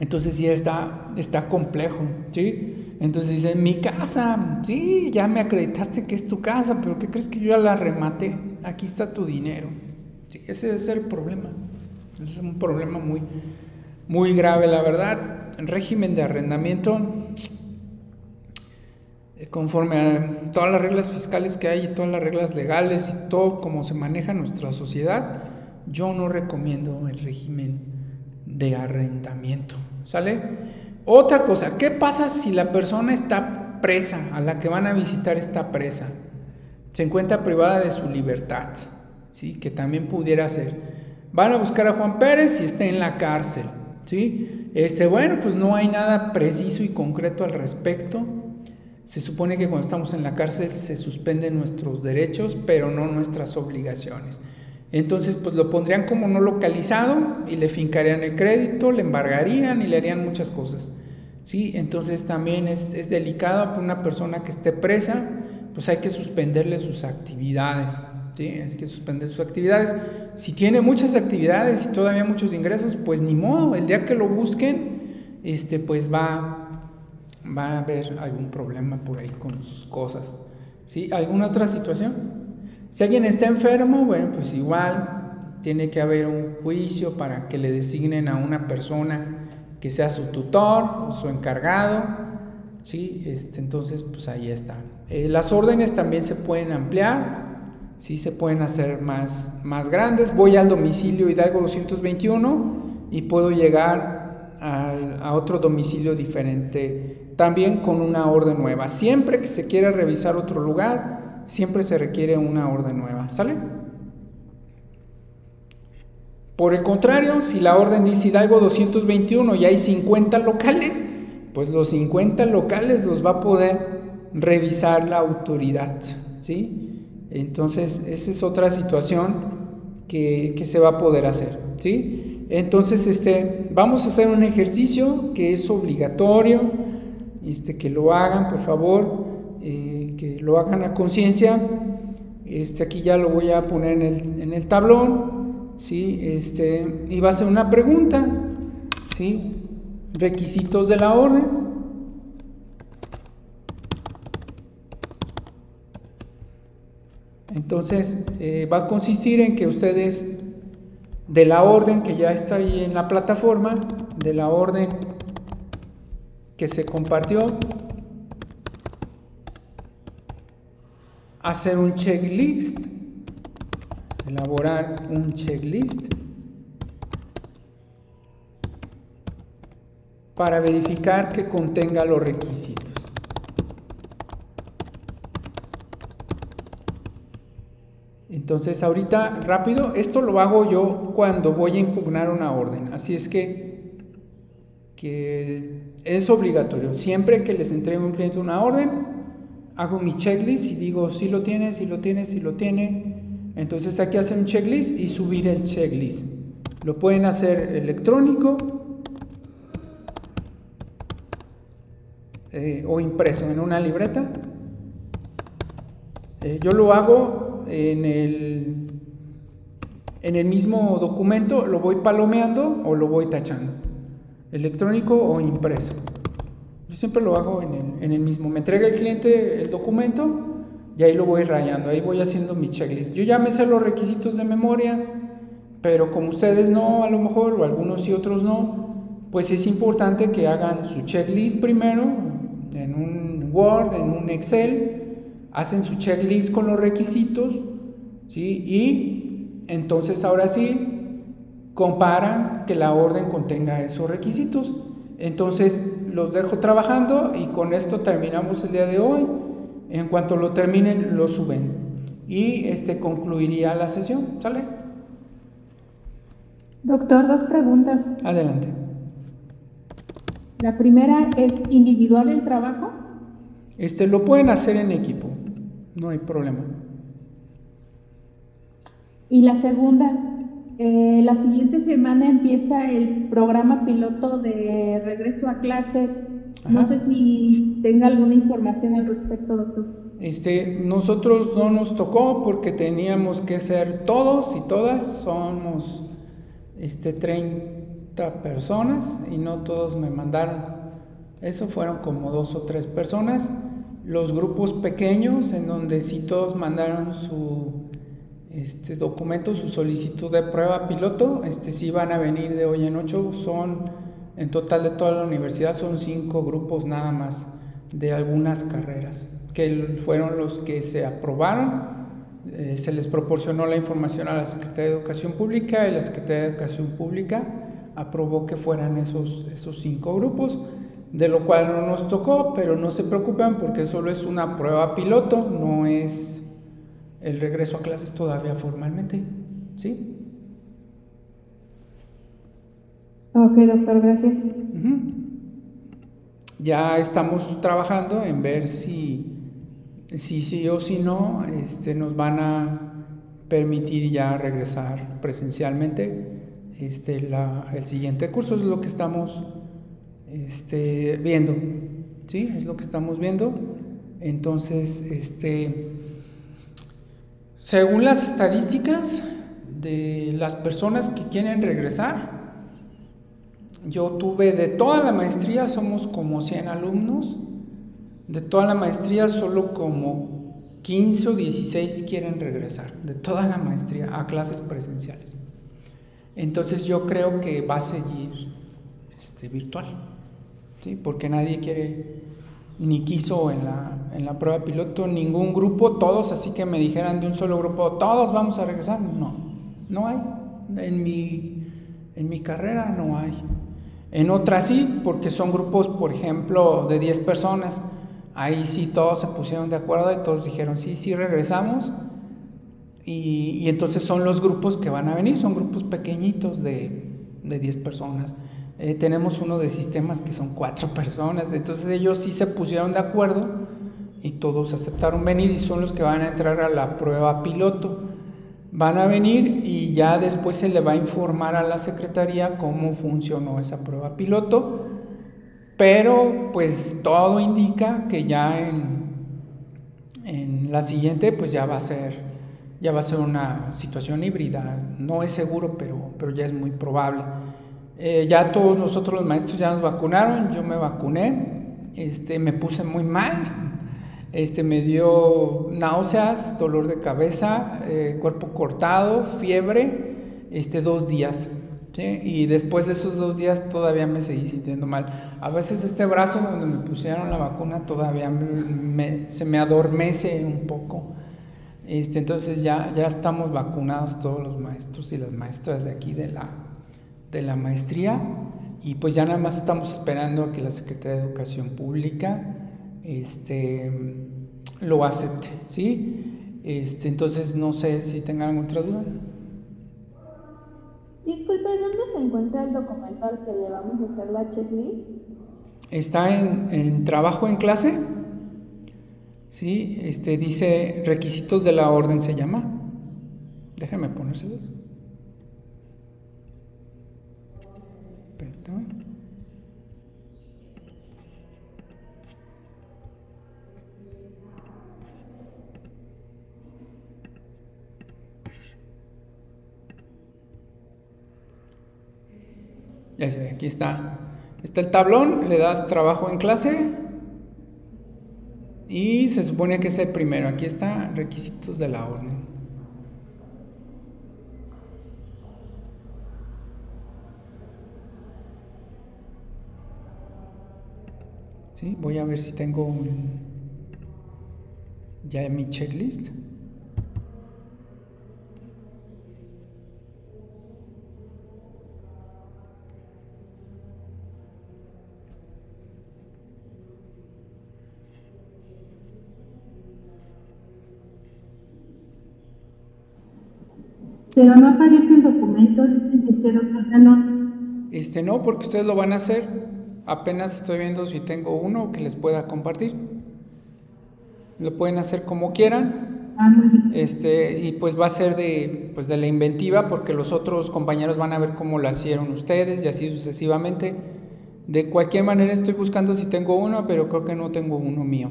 Entonces ya está, está complejo, ¿sí? Entonces dice, mi casa, sí, ya me acreditaste que es tu casa, pero ¿qué crees que yo ya la rematé? Aquí está tu dinero. ese es el problema. Ese es un problema muy, muy grave, la verdad. El régimen de arrendamiento, conforme a todas las reglas fiscales que hay y todas las reglas legales y todo como se maneja nuestra sociedad, yo no recomiendo el régimen de arrendamiento. ¿Sale? Otra cosa, ¿qué pasa si la persona está presa, a la que van a visitar está presa? Se encuentra privada de su libertad, ¿sí? Que también pudiera ser. Van a buscar a Juan Pérez y está en la cárcel, ¿sí? Este, bueno, pues no hay nada preciso y concreto al respecto. Se supone que cuando estamos en la cárcel se suspenden nuestros derechos, pero no nuestras obligaciones. Entonces, pues lo pondrían como no localizado y le fincarían el crédito, le embargarían y le harían muchas cosas. ¿sí? Entonces también es, delicado para una persona que esté presa, pues hay que suspenderle sus actividades. ¿sí? Hay que suspender sus actividades. Si tiene muchas actividades y todavía muchos ingresos, pues ni modo, el día que lo busquen, este, pues va, va a haber algún problema por ahí con sus cosas. ¿sí? ¿Alguna otra situación? Si alguien está enfermo, bueno, pues igual tiene que haber un juicio para que le designen a una persona que sea su tutor, su encargado, ¿sí? Este, entonces, pues ahí está. Eh, las órdenes también se pueden ampliar, ¿sí? Se pueden hacer más, más grandes. Voy al domicilio Hidalgo 221 y puedo llegar a otro domicilio diferente, también con una orden nueva. Siempre que se quiera revisar otro lugar, siempre se requiere una orden nueva, ¿sale? Por el contrario, si la orden dice Hidalgo 221 y hay 50 locales, pues los 50 locales los va a poder revisar la autoridad, ¿sí? Entonces, esa es otra situación que, se va a poder hacer, ¿sí? Entonces, este, vamos a hacer un ejercicio que es obligatorio, este, que lo hagan, por favor. Eh, lo hagan a conciencia. Este, aquí ya lo voy a poner en el, tablón, ¿sí? Este, y va a ser una pregunta, ¿sí? Requisitos de la orden. Entonces, eh, va a consistir en que ustedes, de la orden que ya está ahí en la plataforma, de la orden que se compartió, hacer un checklist, elaborar un checklist para verificar que contenga los requisitos. Entonces ahorita rápido, esto lo hago yo cuando voy a impugnar una orden, así es que, que es obligatorio. Siempre que les entregue un cliente una orden, hago mi checklist y digo si lo tiene, si lo tiene, si lo tiene. Entonces aquí hacen un checklist y subir el checklist. Lo pueden hacer electrónico eh, o impreso en una libreta. Eh, yo lo hago en el, en el mismo documento, lo voy palomeando o lo voy tachando. Electrónico o impreso. Yo siempre lo hago en el, mismo. Me entrega el cliente el documento y ahí lo voy rayando, ahí voy haciendo mi checklist. Yo ya me sé los requisitos de memoria, pero como ustedes no, a lo mejor, o algunos y otros no, pues es importante que hagan su checklist primero en un Word, en un Excel, hacen su checklist con los requisitos, ¿sí? Y entonces ahora sí comparan que la orden contenga esos requisitos. Entonces los dejo trabajando y con esto terminamos el día de hoy. En cuanto lo terminen, lo suben. Y este concluiría la sesión. ¿Sale? Doctor, dos preguntas. Adelante. La primera es individual el trabajo. Este lo pueden hacer en equipo, no hay problema. Y la segunda, eh, la siguiente semana empieza el programa piloto de regreso a clases. No sé si tenga alguna información al respecto, doctor. Este, nosotros no nos tocó porque teníamos que ser todos y todas, somos este, 30 personas y no todos me mandaron. Eso fueron como dos o tres personas. Los grupos pequeños en donde sí todos mandaron su este documento, su solicitud de prueba piloto, este sí van a venir de hoy en ocho, son en total de toda la universidad son cinco grupos nada más de algunas carreras, que fueron los que se aprobaron. Eh, se les proporcionó la información a la Secretaría de Educación Pública y la Secretaría de Educación Pública aprobó que fueran esos, esos cinco grupos, de lo cual no nos tocó, pero no se preocupen porque solo es una prueba piloto, no es el regreso a clases todavía formalmente, ¿sí? Ok, doctor, gracias. Ya estamos trabajando en ver si si sí o si no este, nos van a permitir ya regresar presencialmente. Este, la, el siguiente curso es lo que estamos este, viendo, ¿sí? Es lo que estamos viendo. Entonces, este, según las estadísticas de las personas que quieren regresar, yo tuve de toda la maestría, somos como 100 alumnos, de toda la maestría solo como 15 o 16 quieren regresar, de toda la maestría a clases presenciales. Entonces yo creo que va a seguir este, virtual, ¿sí? porque nadie quiere ni quiso en la, en la prueba piloto ningún grupo, todos así que me dijeran de un solo grupo, todos vamos a regresar. No, no hay. En mi, en mi carrera no hay. En otras sí, porque son grupos, por ejemplo, de 10 personas. Ahí sí todos se pusieron de acuerdo y todos dijeron, sí, sí, regresamos. Y, y entonces son los grupos que van a venir, son grupos pequeñitos de, de 10 personas. Eh, tenemos uno de sistemas que son cuatro personas, entonces ellos sí se pusieron de acuerdo y todos aceptaron venir y son los que van a entrar a la prueba piloto. Van a venir y ya después se le va a informar a la secretaría cómo funcionó esa prueba piloto, pero pues todo indica que ya en, en la siguiente pues ya va a ser ya va a ser una situación híbrida, no es seguro, pero, pero ya es muy probable. Eh, ya todos nosotros los maestros ya nos vacunaron, yo me vacuné, este, me puse muy mal, este, me dio náuseas, dolor de cabeza, eh, cuerpo cortado, fiebre, este, dos días. Y después de esos dos días todavía me seguí sintiendo mal. A veces este brazo donde me pusieron la vacuna todavía se me adormece un poco. Este, entonces ya, ya estamos vacunados todos los maestros y las maestras de aquí de la, de la maestría y pues ya nada más estamos esperando a que la Secretaría de Educación Pública este, lo acepte, ¿sí? Este, entonces no sé si tengan otra duda. Disculpe, ¿dónde se encuentra el documento al que le vamos a hacer la checklist? Está en, en trabajo en clase. Sí, este dice requisitos de la orden se llama. Déjenme ponérselos. Ya sé, aquí está. Está el tablón, le das trabajo en clase y se supone que es el primero. Aquí está requisitos de la orden. ¿Sí? Voy a ver si tengo un, ya mi checklist. Pero no aparece el documento, dicen que este doctor Este no, porque ustedes lo van a hacer. apenas estoy viendo si tengo uno que les pueda compartir. Lo pueden hacer como quieran. Ah, muy bien. Este, y pues va a ser de, pues de la inventiva porque los otros compañeros van a ver cómo lo hicieron ustedes y así sucesivamente. De cualquier manera estoy buscando si tengo uno, pero creo que no tengo uno mío.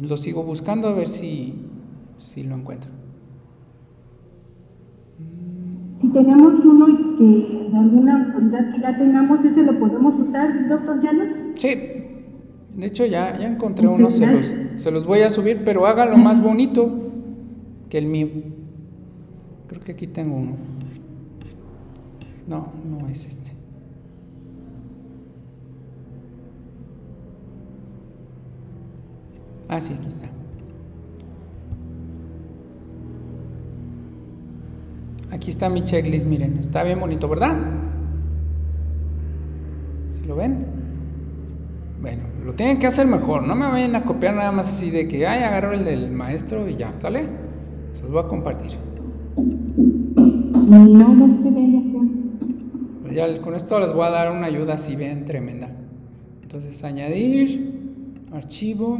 Lo sigo buscando a ver si, si lo encuentro. Si tenemos uno y que de alguna autoridad que ya tengamos, ese lo podemos usar, doctor Llanos. Sí, de hecho ya, ya encontré uno, se los, se los voy a subir, pero hágalo más bonito que el mío. Creo que aquí tengo uno. No, no es este. Ah, sí, aquí está. Aquí está mi checklist, miren, está bien bonito, ¿verdad? ¿Se lo ven? Bueno, lo tienen que hacer mejor, no me vayan a copiar nada más así de que, ay, agarro el del maestro y ya, ¿sale? Se los voy a compartir. No, ya con esto les voy a dar una ayuda así bien tremenda. Entonces, añadir, archivo,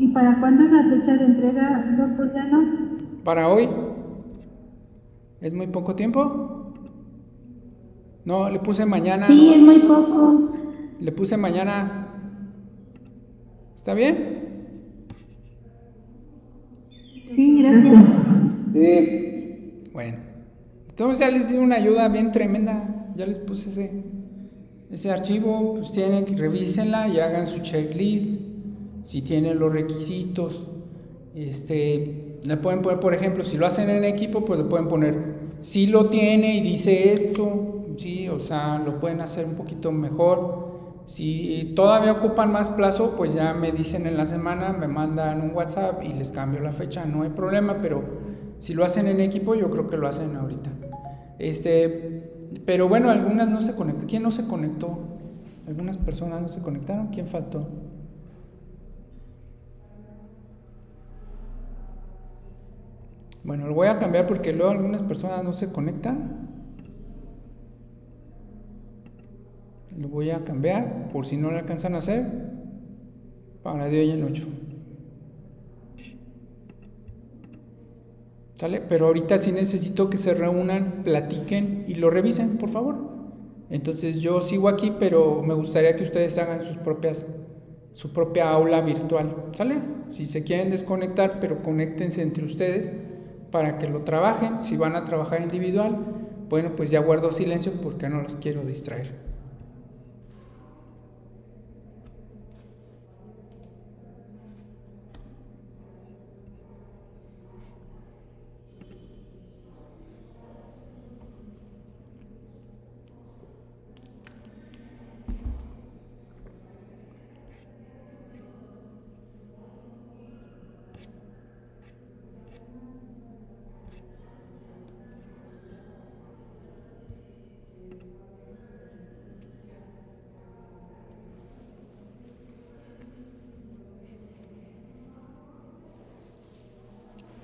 ¿Y para cuándo es la fecha de entrega, doctor Llanos? para hoy. ¿Es muy poco tiempo? No, le puse mañana. Sí, es muy poco. Le puse mañana. ¿Está bien? Sí, gracias. Eh, Bueno. Entonces ya les di una ayuda bien tremenda. Ya les puse ese, ese archivo. Pues tienen que revísenla y hagan su checklist. Si tienen los requisitos. Este, le pueden poner, por ejemplo, si lo hacen en equipo, pues le pueden poner si lo tiene y dice esto, sí, o sea, lo pueden hacer un poquito mejor. Si todavía ocupan más plazo, pues ya me dicen en la semana, me mandan un WhatsApp y les cambio la fecha, no hay problema, pero si lo hacen en equipo, yo creo que lo hacen ahorita. Este, pero bueno, algunas no se conectan. ¿Quién no se conectó? Algunas personas no se conectaron. ¿Quién faltó? Bueno, lo voy a cambiar porque luego algunas personas no se conectan. Lo voy a cambiar por si no lo alcanzan a hacer para de hoy en 8. ¿Sale? Pero ahorita sí necesito que se reúnan, platiquen y lo revisen, por favor. Entonces yo sigo aquí, pero me gustaría que ustedes hagan sus propias, su propia aula virtual. ¿Sale? Si se quieren desconectar, pero conéctense entre ustedes para que lo trabajen. Si van a trabajar individual, bueno, pues ya guardo silencio porque no los quiero distraer.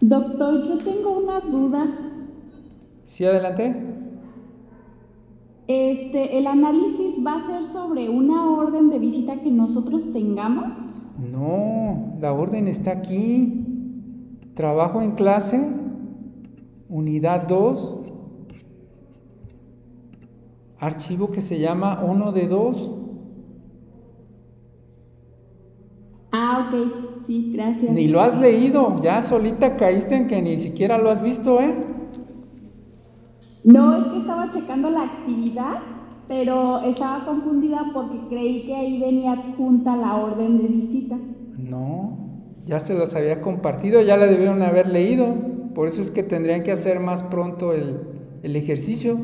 Doctor, yo tengo una duda. ¿Sí adelante? Este, ¿el análisis va a ser sobre una orden de visita que nosotros tengamos? No, la orden está aquí. Trabajo en clase, unidad 2, archivo que se llama 1 de 2. Sí, gracias. Ni lo has leído, ya solita caíste en que ni siquiera lo has visto, ¿eh? No, es que estaba checando la actividad, pero estaba confundida porque creí que ahí venía adjunta la orden de visita. No, ya se los había compartido, ya la debieron haber leído. Por eso es que tendrían que hacer más pronto el, el ejercicio.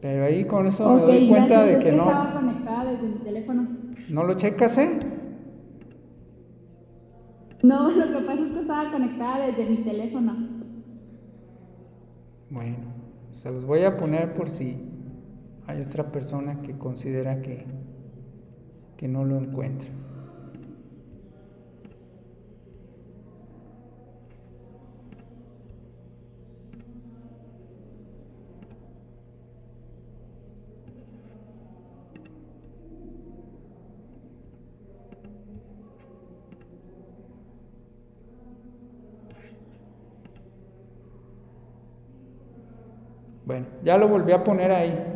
Pero ahí con eso me doy cuenta de es que no, Estaba conectada desde mi teléfono. ¿No lo checas, eh? No, lo que pasa es que estaba conectada desde mi teléfono. Bueno, se los voy a poner por si hay otra persona que considera que, que no lo encuentra. Bueno, ya lo volví a poner ahí.